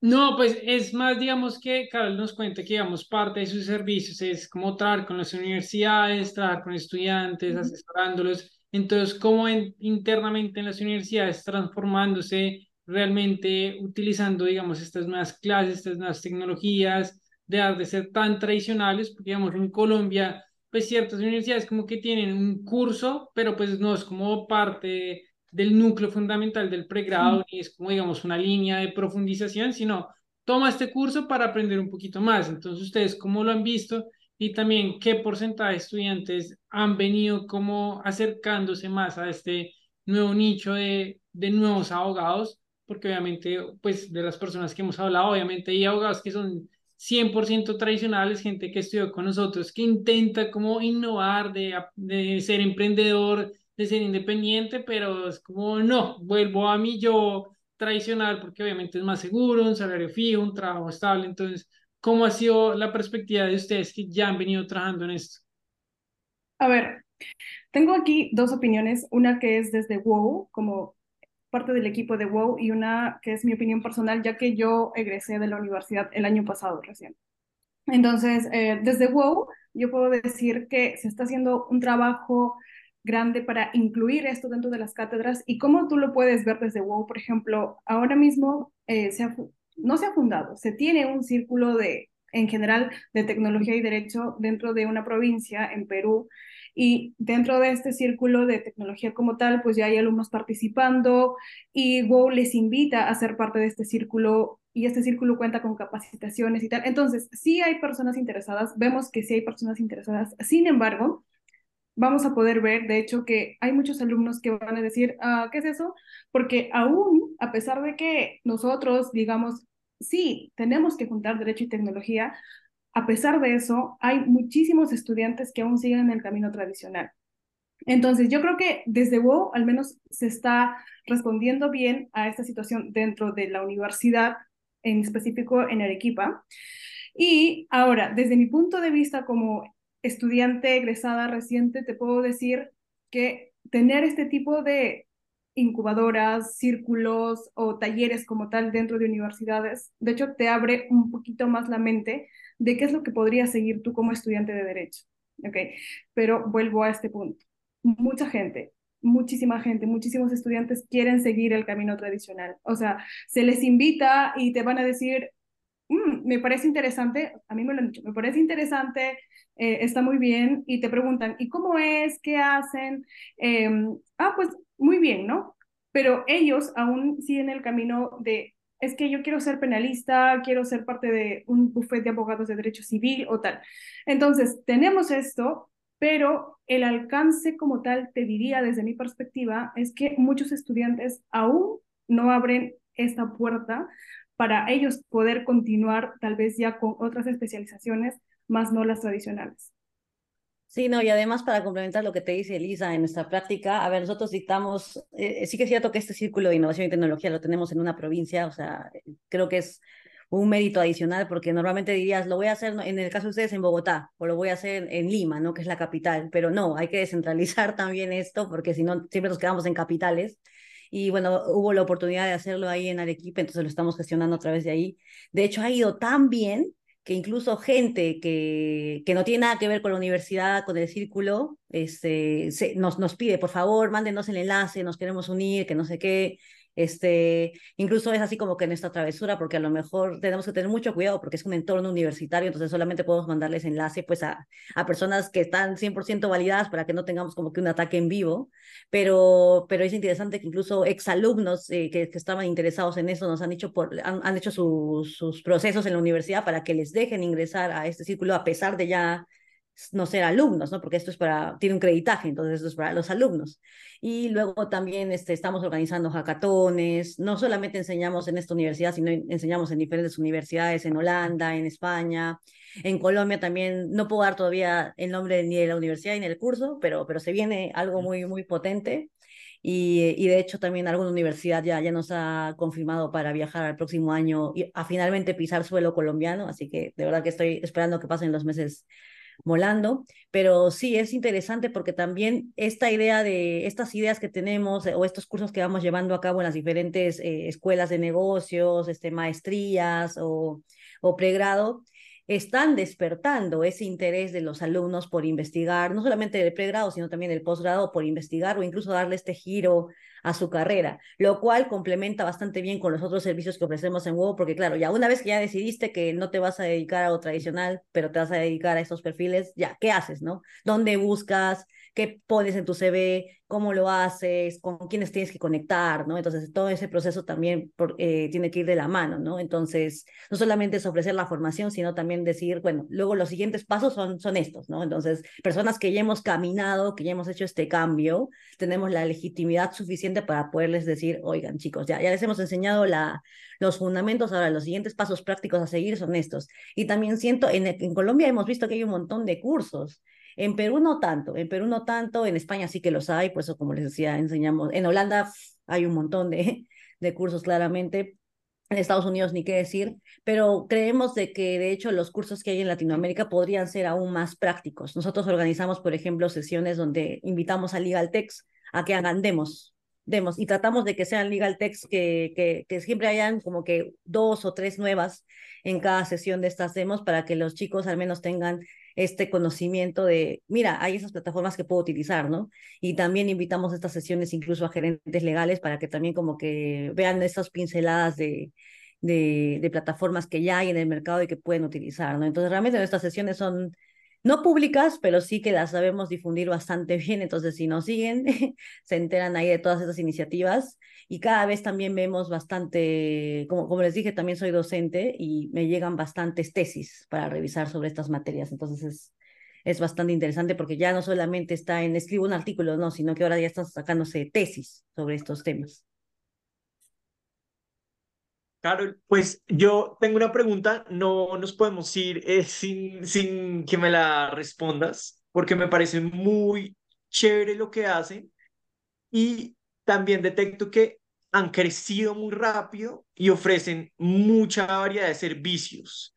No, pues es más, digamos que Carol nos cuenta que, digamos, parte de sus servicios es como trabajar con las universidades, trabajar con estudiantes, asesorándolos. Entonces, cómo en- internamente en las universidades transformándose, realmente utilizando, digamos, estas nuevas clases, estas nuevas tecnologías, dejar de ser tan tradicionales, porque, digamos, en Colombia, pues ciertas universidades como que tienen un curso, pero pues no es como parte del núcleo fundamental del pregrado, ni es como, digamos, una línea de profundización, sino toma este curso para aprender un poquito más. Entonces, ¿ustedes cómo lo han visto? Y también, ¿qué porcentaje de estudiantes han venido como acercándose más a este nuevo nicho de, de nuevos abogados? Porque obviamente, pues, de las personas que hemos hablado, obviamente hay abogados que son 100% tradicionales, gente que estudió con nosotros, que intenta como innovar, de, de ser emprendedor, de ser independiente, pero es como, no, vuelvo a mí yo tradicional, porque obviamente es más seguro, un salario fijo, un trabajo estable. Entonces, ¿cómo ha sido la perspectiva de ustedes que ya han venido trabajando en esto? A ver, tengo aquí dos opiniones, una que es desde WoW, como parte del equipo de WoW, y una que es mi opinión personal, ya que yo egresé de la universidad el año pasado recién. Entonces, eh, desde WoW, yo puedo decir que se está haciendo un trabajo grande para incluir esto dentro de las cátedras y cómo tú lo puedes ver desde WoW, por ejemplo, ahora mismo eh, se ha, no se ha fundado, se tiene un círculo de, en general, de tecnología y derecho dentro de una provincia en Perú y dentro de este círculo de tecnología como tal, pues ya hay alumnos participando y WoW les invita a ser parte de este círculo y este círculo cuenta con capacitaciones y tal. Entonces, sí hay personas interesadas, vemos que sí hay personas interesadas. Sin embargo, vamos a poder ver, de hecho, que hay muchos alumnos que van a decir, ah, ¿qué es eso? Porque aún, a pesar de que nosotros, digamos, sí, tenemos que juntar derecho y tecnología, a pesar de eso, hay muchísimos estudiantes que aún siguen en el camino tradicional. Entonces, yo creo que desde WoW al menos se está respondiendo bien a esta situación dentro de la universidad, en específico en Arequipa. Y ahora, desde mi punto de vista como estudiante egresada reciente, te puedo decir que tener este tipo de incubadoras, círculos o talleres como tal dentro de universidades, de hecho te abre un poquito más la mente de qué es lo que podrías seguir tú como estudiante de derecho. ¿ok? Pero vuelvo a este punto. Mucha gente, muchísima gente, muchísimos estudiantes quieren seguir el camino tradicional. O sea, se les invita y te van a decir, mm, me parece interesante, a mí me lo han dicho, me parece interesante, eh, está muy bien, y te preguntan, ¿y cómo es? ¿Qué hacen? Em, ah, pues muy bien, ¿no? Pero ellos aún siguen el camino de, es que yo quiero ser penalista, quiero ser parte de un bufete de abogados de derecho civil o tal. Entonces, tenemos esto, pero el alcance como tal, te diría desde mi perspectiva, es que muchos estudiantes aún no abren esta puerta para ellos poder continuar tal vez ya con otras especializaciones, más no las tradicionales. Sí, no, y además para complementar lo que te dice Elisa en nuestra práctica, a ver, nosotros dictamos, eh, sí que es cierto que este círculo de innovación y tecnología lo tenemos en una provincia, o sea, creo que es un mérito adicional, porque normalmente dirías, lo voy a hacer en el caso de ustedes en Bogotá, o lo voy a hacer en Lima, ¿no? Que es la capital, pero no, hay que descentralizar también esto, porque si no, siempre nos quedamos en capitales. Y bueno, hubo la oportunidad de hacerlo ahí en Arequipa, entonces lo estamos gestionando a través de ahí. De hecho, ha ido tan bien que incluso gente que, que no tiene nada que ver con la universidad, con el círculo, este, se, nos, nos pide, por favor, mándenos el enlace, nos queremos unir, que no sé qué. Este, incluso es así como que en esta travesura, porque a lo mejor tenemos que tener mucho cuidado porque es un entorno universitario, entonces solamente podemos mandarles enlace pues a, a personas que están 100% validadas para que no tengamos como que un ataque en vivo, pero, pero es interesante que incluso exalumnos eh, que, estaban interesados en eso nos han hecho, han, han hecho sus procesos en la universidad para que les dejen ingresar a este círculo a pesar de ya no ser alumnos, ¿no? Porque esto es para, tiene un creditaje, entonces esto es para los alumnos. Y luego también este, estamos organizando hackatones, no solamente enseñamos en esta universidad, sino enseñamos en diferentes universidades, en Holanda, en España, en Colombia también, no puedo dar todavía el nombre ni de la universidad ni del curso, pero, pero se viene algo muy, muy potente. Y, y, de hecho también alguna universidad ya, ya nos ha confirmado para viajar al próximo año y a finalmente pisar suelo colombiano, así que de verdad que estoy esperando que pasen los meses molando, pero sí es interesante porque también esta idea de estas ideas que tenemos eh, o estos cursos que vamos llevando a cabo en las diferentes eh, escuelas de negocios, este, maestrías o, o pregrado, están despertando ese interés de los alumnos por investigar, no solamente del pregrado, sino también del posgrado, por investigar o incluso darle este giro a su carrera, lo cual complementa bastante bien con los otros servicios que ofrecemos en WoW, porque claro, ya una vez que ya decidiste que no te vas a dedicar a lo tradicional, pero te vas a dedicar a estos perfiles, ya, ¿qué haces, no? ¿Dónde buscas? Qué pones en tu CV, cómo lo haces, con quiénes tienes que conectar, ¿no? Entonces, todo ese proceso también eh, tiene que ir de la mano, ¿no? Entonces, no solamente es ofrecer la formación, sino también decir, bueno, luego los siguientes pasos son, son estos, ¿no? Entonces, personas que ya hemos caminado, que ya hemos hecho este cambio, tenemos la legitimidad suficiente para poderles decir, oigan, chicos, ya, ya les hemos enseñado la, los fundamentos, ahora los siguientes pasos prácticos a seguir son estos. Y también siento, en, en Colombia hemos visto que hay un montón de cursos en Perú no tanto, en Perú no tanto, en España sí que los hay, por eso como les decía, enseñamos, en Holanda hay un montón de, de cursos claramente, en Estados Unidos ni qué decir, pero creemos de que de hecho los cursos que hay en Latinoamérica podrían ser aún más prácticos. Nosotros organizamos, por ejemplo, sesiones donde invitamos a Legal Techs a que hagan demos, demos y tratamos de que sean Legal Techs que, que, que siempre hayan como que dos o tres nuevas en cada sesión de estas demos para que los chicos al menos tengan este conocimiento de, mira, hay esas plataformas que puedo utilizar, ¿no? Y también invitamos estas sesiones incluso a gerentes legales para que también como que vean esas pinceladas de, de, de plataformas que ya hay en el mercado y que pueden utilizar, ¿no? Entonces realmente nuestras sesiones son no públicas, pero sí que las sabemos difundir bastante bien. Entonces, si nos siguen, se enteran ahí de todas estas iniciativas y cada vez también vemos bastante, como, como les dije, también soy docente y me llegan bastantes tesis para revisar sobre estas materias. Entonces, es, es bastante interesante porque ya no solamente está en escribo un artículo, no, sino que ahora ya están sacándose tesis sobre estos temas. Carol, pues yo tengo una pregunta, no nos podemos ir eh, sin, sin que me la respondas, porque me parece muy chévere lo que hacen y también detecto que han crecido muy rápido y ofrecen mucha variedad de servicios.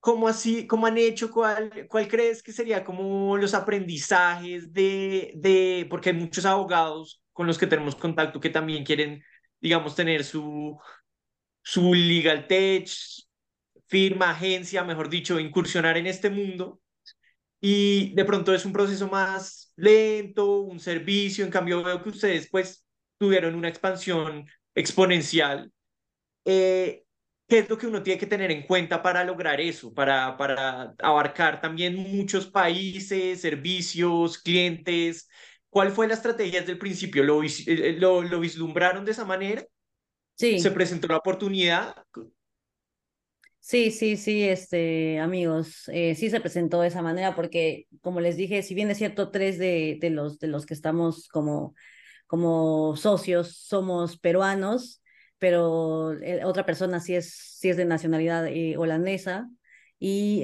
¿Cómo así, cómo han hecho? ¿Cuál, cuál crees que sería como los aprendizajes de, de, porque hay muchos abogados con los que tenemos contacto que también quieren, digamos, tener su, su legal tech, firma, agencia, mejor dicho, incursionar en este mundo. Y de pronto es un proceso más lento, un servicio, en cambio veo que ustedes pues tuvieron una expansión exponencial. Eh, ¿Qué es lo que uno tiene que tener en cuenta para lograr eso, para, para abarcar también muchos países, servicios, clientes? ¿Cuál fue la estrategia desde el principio? ¿Lo, lo vislumbraron de esa manera? Sí. ¿Se presentó la oportunidad? Sí, sí, sí, este, amigos, eh, sí se presentó de esa manera porque, como les dije, si bien es cierto, tres de, de los, de los que estamos como, como socios somos peruanos, pero eh, otra persona sí es, sí es de nacionalidad eh, holandesa y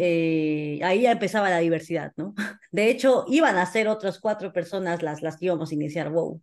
ahí ya empezaba la diversidad, ¿no? De hecho, iban a ser otras cuatro personas las, las que íbamos a iniciar WoW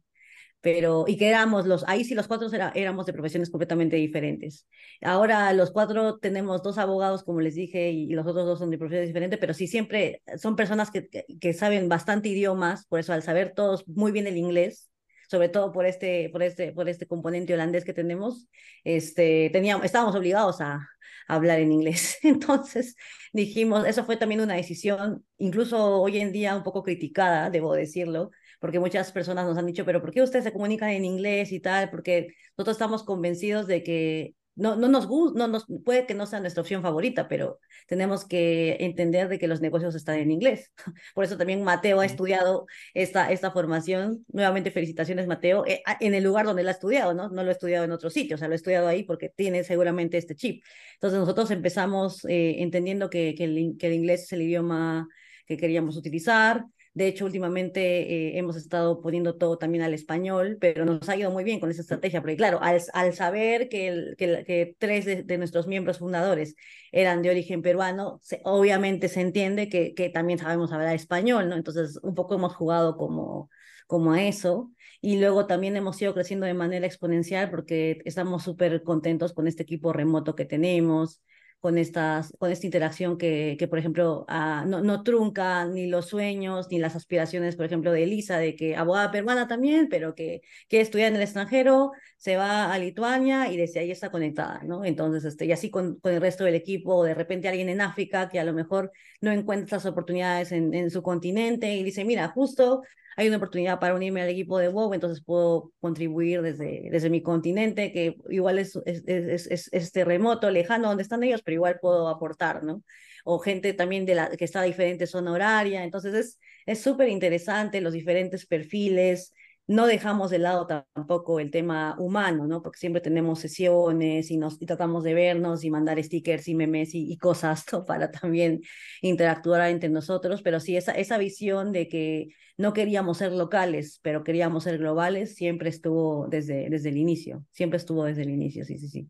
pero y que éramos los, ahí sí los cuatro era, éramos de profesiones completamente diferentes. Ahora los cuatro tenemos dos abogados, como les dije, y, los otros dos son de profesiones diferentes, pero sí siempre son personas que, que, saben bastante idiomas, por eso al saber todos muy bien el inglés, sobre todo por este, por este, por este componente holandés que tenemos, este, teníamos, estábamos obligados a, a hablar en inglés. Entonces dijimos, eso fue también una decisión, incluso hoy en día un poco criticada, debo decirlo, porque muchas personas nos han dicho, pero ¿por qué ustedes se comunican en inglés y tal? Porque nosotros estamos convencidos de que no, no nos gusta, no nos, puede que no sea nuestra opción favorita, pero tenemos que entender de que los negocios están en inglés. Por eso también Mateo ha estudiado esta, esta formación. Nuevamente, felicitaciones, Mateo, eh, en el lugar donde él ha estudiado, ¿no? No lo ha estudiado en otro sitio, o sea, lo ha estudiado ahí porque tiene seguramente este chip. Entonces, nosotros empezamos eh, entendiendo que, que, el, que el inglés es el idioma que queríamos utilizar, de hecho, últimamente eh, hemos estado poniendo todo también al español, pero nos ha ido muy bien con esa estrategia, porque claro, al, al saber que, el, que, que, tres de, nuestros miembros fundadores eran de origen peruano, obviamente se entiende que, que también sabemos hablar español, ¿no? Entonces, un poco hemos jugado como, como a eso. Y luego también hemos ido creciendo de manera exponencial porque estamos súper contentos con este equipo remoto que tenemos con, estas, con esta interacción que, que por ejemplo, ah, no, no, trunca ni los sueños ni las aspiraciones, por ejemplo, de Elisa, de que abogada peruana también, pero que quiere estudiar en el extranjero, se va a Lituania y desde ahí está conectada, ¿no? Entonces, este, y así con, con el resto del equipo, de repente alguien en África que a lo mejor no encuentra esas oportunidades en, en su continente y dice, mira, justo hay una oportunidad para unirme al equipo de WoW, entonces puedo contribuir desde, desde mi continente, que igual es, es, es, es, este remoto, lejano, donde están ellos, pero igual puedo aportar, ¿no? O gente también de la, que está a diferente zona horaria, entonces es súper interesante los diferentes perfiles, no dejamos de lado tampoco el tema humano, ¿no? Porque siempre tenemos sesiones y, nos, y tratamos de vernos y mandar stickers y memes y, cosas para también interactuar entre nosotros, pero sí, esa, esa visión de que no queríamos ser locales, pero queríamos ser globales, siempre estuvo desde, desde el inicio, siempre estuvo desde el inicio, sí, sí, sí.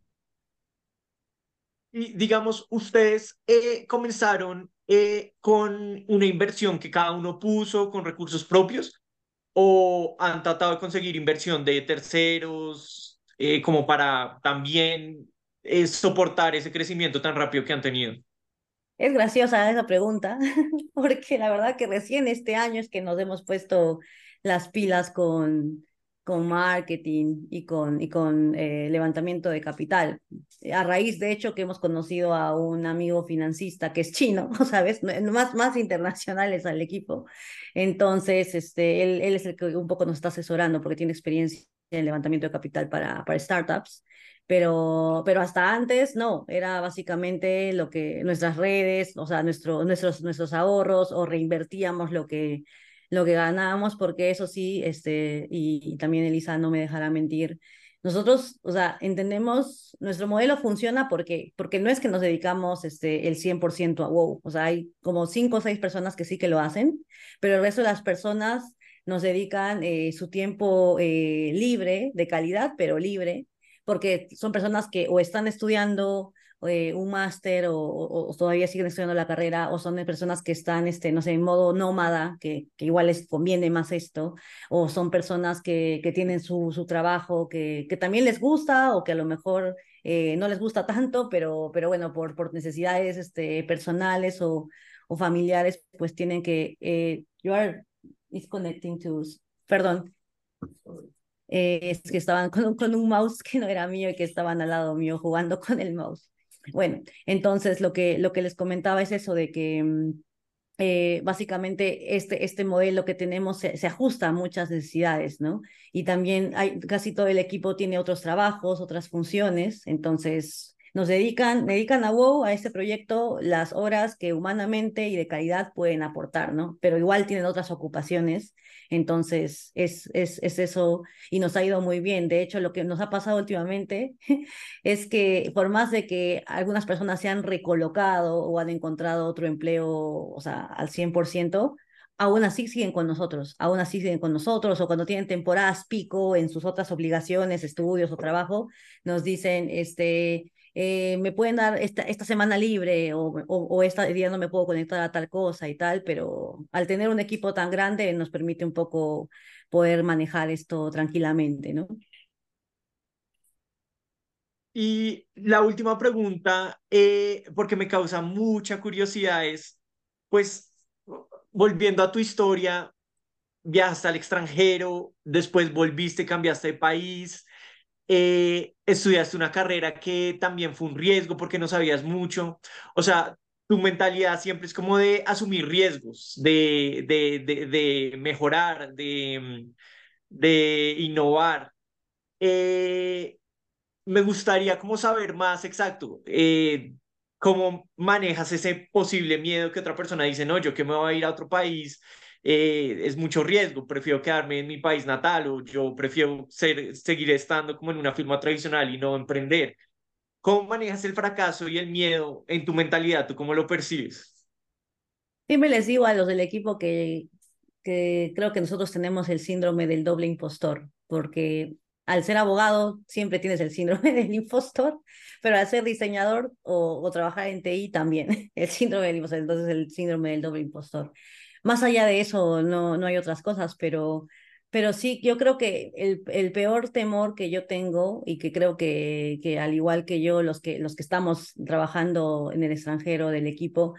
Y digamos, ustedes eh, comenzaron eh, con una inversión que cada uno puso con recursos propios o han tratado de conseguir inversión de terceros eh, como para también eh, soportar ese crecimiento tan rápido que han tenido? Es graciosa esa pregunta, porque la verdad que recién este año es que nos hemos puesto las pilas con, con marketing y con, y con eh, levantamiento de capital. A raíz, de hecho, que hemos conocido a un amigo financista que es chino, ¿sabes? Más, más internacionales al equipo. Entonces, este, él, él es el que un poco nos está asesorando porque tiene experiencia en levantamiento de capital para, para startups. Pero, pero hasta antes no, era básicamente lo que nuestras redes, o sea, nuestro, nuestros, nuestros ahorros o reinvertíamos lo que, lo que ganábamos, porque eso sí, este, y, también Elisa no me dejará mentir, nosotros, o sea, entendemos, nuestro modelo funciona porque, porque no es que nos dedicamos este, el 100% a WoW, o sea, hay como cinco o seis personas que sí que lo hacen, pero el resto de las personas nos dedican eh, su tiempo eh, libre, de calidad, pero libre, porque son personas que o están estudiando eh, un máster o, todavía siguen estudiando la carrera o son personas que están, este, no sé, en modo nómada, que, que igual les conviene más esto, o son personas que, que tienen su, su trabajo que, que también les gusta o que a lo mejor eh, no les gusta tanto, pero, pero bueno, por, por necesidades este, personales o, o familiares, pues tienen que, eh, you are disconnecting to, perdón, eh, es que estaban con, con, un mouse que no era mío y que estaban al lado mío jugando con el mouse. Bueno, entonces lo que, lo que les comentaba es eso de que, mm, eh, básicamente este, este modelo que tenemos se, se, ajusta a muchas necesidades, ¿no? Y también hay, casi todo el equipo tiene otros trabajos, otras funciones, entonces nos dedican, dedican a WoW, a este proyecto, las horas que humanamente y de calidad pueden aportar, ¿no? Pero igual tienen otras ocupaciones, entonces es, es, es eso y nos ha ido muy bien. De hecho, lo que nos ha pasado últimamente es que por más de que algunas personas se han recolocado o han encontrado otro empleo, o sea, al 100%, aún así siguen con nosotros, aún así siguen con nosotros, o cuando tienen temporadas pico en sus otras obligaciones, estudios o trabajo, nos dicen, este, eh, me pueden dar esta, esta semana libre o, o, o este día no me puedo conectar a tal cosa y tal, pero al tener un equipo tan grande nos permite un poco poder manejar esto tranquilamente, ¿no? Y la última pregunta, eh, porque me causa mucha curiosidad, es, pues, volviendo a tu historia, viajaste al extranjero, después volviste, cambiaste de país, eh, estudiaste una carrera que también fue un riesgo porque no sabías mucho. O sea, tu mentalidad siempre es como de asumir riesgos, de, de, de, de mejorar, de, de innovar. Eh, me gustaría como saber más exacto eh, cómo manejas ese posible miedo que otra persona dice, no, yo que me voy a ir a otro país eh, es mucho riesgo, prefiero quedarme en mi país natal o yo prefiero ser, seguir estando como en una firma tradicional y no emprender. ¿Cómo manejas el fracaso y el miedo en tu mentalidad? ¿Tú cómo lo percibes? Siempre les digo a los del equipo que, que creo que nosotros tenemos el síndrome del doble impostor, porque al ser abogado siempre tienes el síndrome del impostor, pero al ser diseñador o, o trabajar en TI también, el síndrome del impostor, entonces el síndrome del doble impostor. Más allá de eso, no, no hay otras cosas, pero, pero sí, yo creo que el, el peor temor que yo tengo y que creo que, que al igual que yo, los que, los que estamos trabajando en el extranjero del equipo,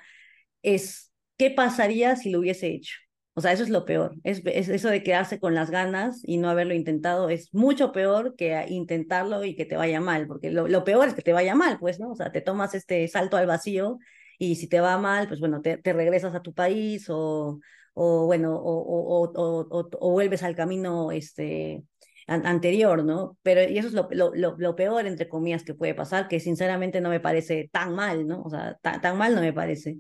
es qué pasaría si lo hubiese hecho. O sea, eso es lo peor. Es, es, eso de quedarse con las ganas y no haberlo intentado es mucho peor que intentarlo y que te vaya mal, porque lo, lo, peor es que te vaya mal, pues, ¿no? O sea, te tomas este salto al vacío y si te va mal, pues bueno, te, te regresas a tu país o, o bueno, o, o, o, vuelves al camino este, an anterior, ¿no? Pero y eso es lo, lo, lo, peor, entre comillas, que puede pasar, que sinceramente no me parece tan mal, ¿no? O sea, tan, tan mal no me parece.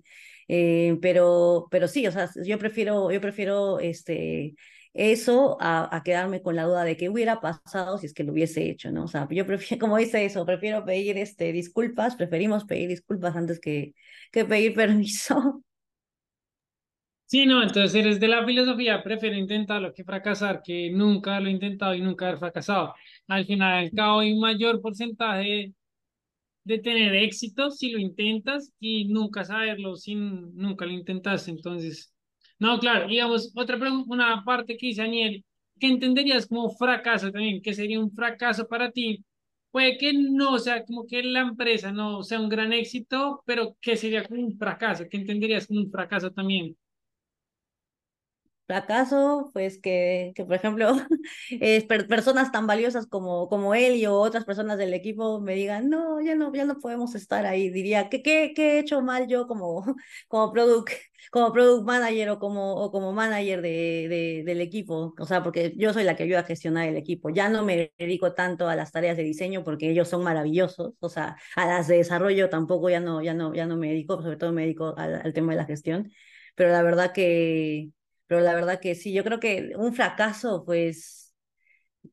Eh, pero, pero sí, o sea, yo prefiero, yo prefiero este, eso a, a, quedarme con la duda de qué hubiera pasado si es que lo hubiese hecho, ¿no? O sea, yo prefiero, como dice eso, prefiero pedir este, disculpas, preferimos pedir disculpas antes que, que pedir permiso. Sí, no, entonces eres de la filosofía, prefiero intentarlo que fracasar, que nunca lo he intentado y nunca haber fracasado. Al final, al cabo, hay un mayor porcentaje de tener éxito si lo intentas y nunca saberlo si nunca lo intentaste. Entonces, no, claro, digamos, otra pregunta, una parte que dice Daniel, ¿qué entenderías como fracaso también? ¿Qué sería un fracaso para ti? Puede que no, sea, como que la empresa no sea un gran éxito, pero ¿qué sería como un fracaso? ¿Qué entenderías como un fracaso también? Fracaso, pues que, que por ejemplo, eh, per personas tan valiosas como, como él y otras personas del equipo me digan, no, ya no, ya no podemos estar ahí. Diría, ¿qué, qué, qué he hecho mal yo como, como, product, como product manager o como, o como manager de, de, del equipo? O sea, porque yo soy la que ayuda a gestionar el equipo. Ya no me dedico tanto a las tareas de diseño porque ellos son maravillosos. O sea, a las de desarrollo tampoco ya no, ya no, ya no me dedico, sobre todo me dedico al, al tema de la gestión. Pero la verdad que pero la verdad que sí, yo creo que un fracaso, pues,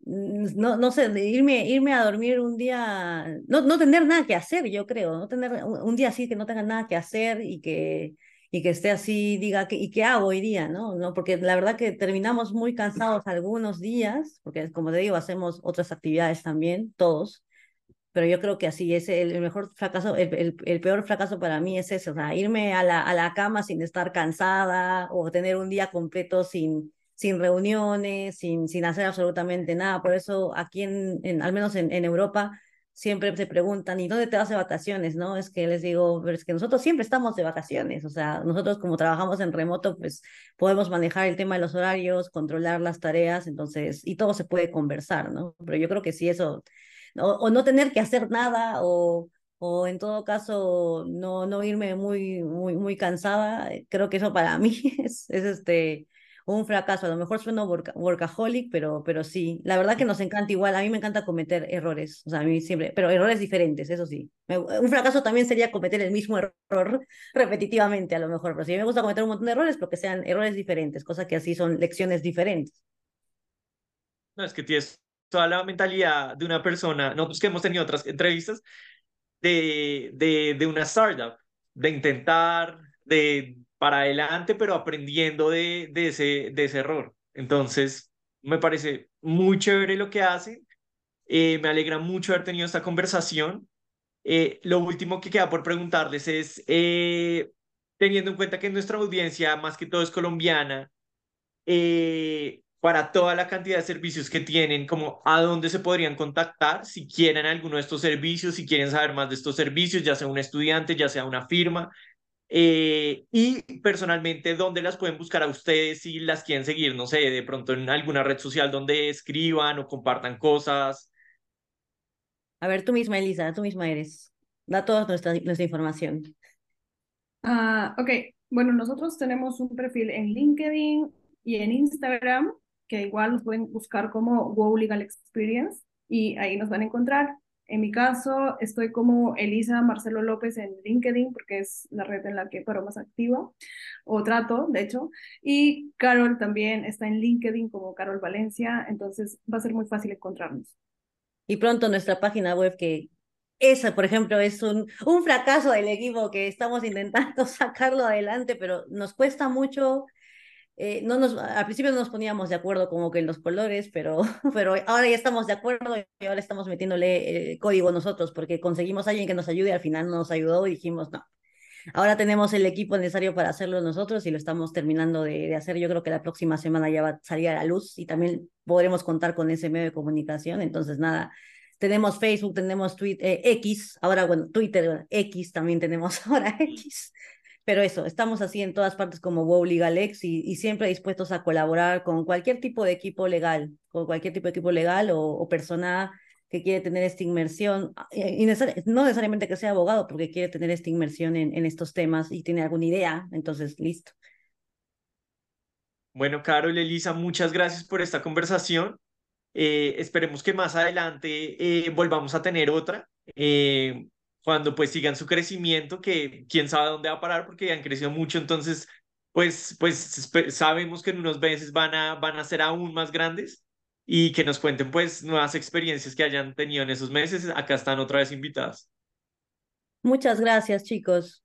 no, no sé, irme, irme a dormir un día, no, no tener nada que hacer, yo creo, no tener un, día así que no tenga nada que hacer y que, y que esté así, diga, ¿y qué hago hoy día? ¿no? ¿no? Porque la verdad que terminamos muy cansados algunos días, porque como te digo, hacemos otras actividades también, todos, pero yo creo que así es el mejor fracaso, el, el, el, peor fracaso para mí es eso, o sea, irme a la, a la cama sin estar cansada o tener un día completo sin, sin reuniones, sin, sin hacer absolutamente nada. Por eso aquí, en, en al menos en, en, Europa, siempre se preguntan, ¿y dónde te vas de vacaciones? ¿no? Es que les digo, pero es que nosotros siempre estamos de vacaciones, o sea, nosotros como trabajamos en remoto, pues podemos manejar el tema de los horarios, controlar las tareas, entonces, y todo se puede conversar, ¿no? Pero yo creo que sí, eso o, o, no tener que hacer nada o, o, en todo caso no, no irme muy, muy, muy cansada. Creo que eso para mí es, es este, un fracaso. A lo mejor sueno workaholic, pero, pero sí, la verdad que nos encanta igual. A mí me encanta cometer errores, o sea, a mí siempre, pero errores diferentes, eso sí. un fracaso también sería cometer el mismo error repetitivamente, a lo mejor, pero sí me gusta cometer un montón de errores, pero que sean errores diferentes, cosa que así son lecciones diferentes. No, es que tienes toda la mentalidad de una persona, nosotros que hemos tenido otras entrevistas, de, de, de una startup, de intentar, de para adelante, pero aprendiendo de, de, ese, de ese error. Entonces, me parece muy chévere lo que hacen. Eh, me alegra mucho haber tenido esta conversación. Eh, lo último que queda por preguntarles es, eh, teniendo en cuenta que nuestra audiencia más que todo es colombiana, para toda la cantidad de servicios que tienen, como a dónde se podrían contactar si quieren alguno de estos servicios, si quieren saber más de estos servicios, ya sea un estudiante, ya sea una firma, eh, y personalmente, ¿dónde las pueden buscar a ustedes si las quieren seguir? No sé, de pronto en alguna red social donde escriban o compartan cosas. A ver, tú misma, Elisa, tú misma eres. Da toda nuestra, nuestra información. Ah, ok, bueno, nosotros tenemos un perfil en LinkedIn y en Instagram, que igual nos pueden buscar como Wow Legal Experience y ahí nos van a encontrar. En mi caso, estoy como Elisa Marcelo López en LinkedIn, porque es la red en la que paro más activo, o trato, de hecho. Y Carol también está en LinkedIn como Carol Valencia, entonces va a ser muy fácil encontrarnos. Y pronto nuestra página web que esa, por ejemplo, es un, un fracaso del equipo que estamos intentando sacarlo adelante, pero nos cuesta mucho eh, no nos, al principio no nos poníamos de acuerdo como que en los colores, pero, pero ahora ya estamos de acuerdo y ahora estamos metiéndole eh, código nosotros porque conseguimos a alguien que nos ayude al final no nos ayudó y dijimos no. Ahora tenemos el equipo necesario para hacerlo nosotros y lo estamos terminando de, de, hacer. Yo creo que la próxima semana ya va a salir a la luz y también podremos contar con ese medio de comunicación. Entonces, nada, tenemos Facebook, tenemos Twitter, eh, X, ahora bueno, Twitter, X también tenemos ahora X. Pero eso, estamos así en todas partes como WoW Legalex y, siempre dispuestos a colaborar con cualquier tipo de equipo legal, con cualquier tipo de equipo legal o, persona que quiere tener esta inmersión, ah, no necesariamente que sea abogado, porque quiere tener esta inmersión en, en estos temas y tiene alguna idea, entonces listo. Bueno, Carol, Elisa, muchas gracias por esta conversación. Eh, esperemos que más adelante eh, volvamos a tener otra. Eh, cuando pues sigan su crecimiento, que quién sabe dónde va a parar porque han crecido mucho, entonces pues, pues sabemos que en unos meses van a, van a ser aún más grandes y que nos cuenten pues nuevas experiencias que hayan tenido en esos meses. Acá están otra vez invitadas. Muchas gracias, chicos.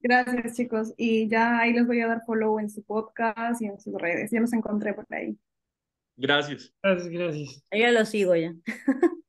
Gracias, chicos. Y ya ahí les voy a dar follow en su podcast y en sus redes. Ya los encontré por ahí. Gracias. Gracias, gracias. Ya lo sigo ya.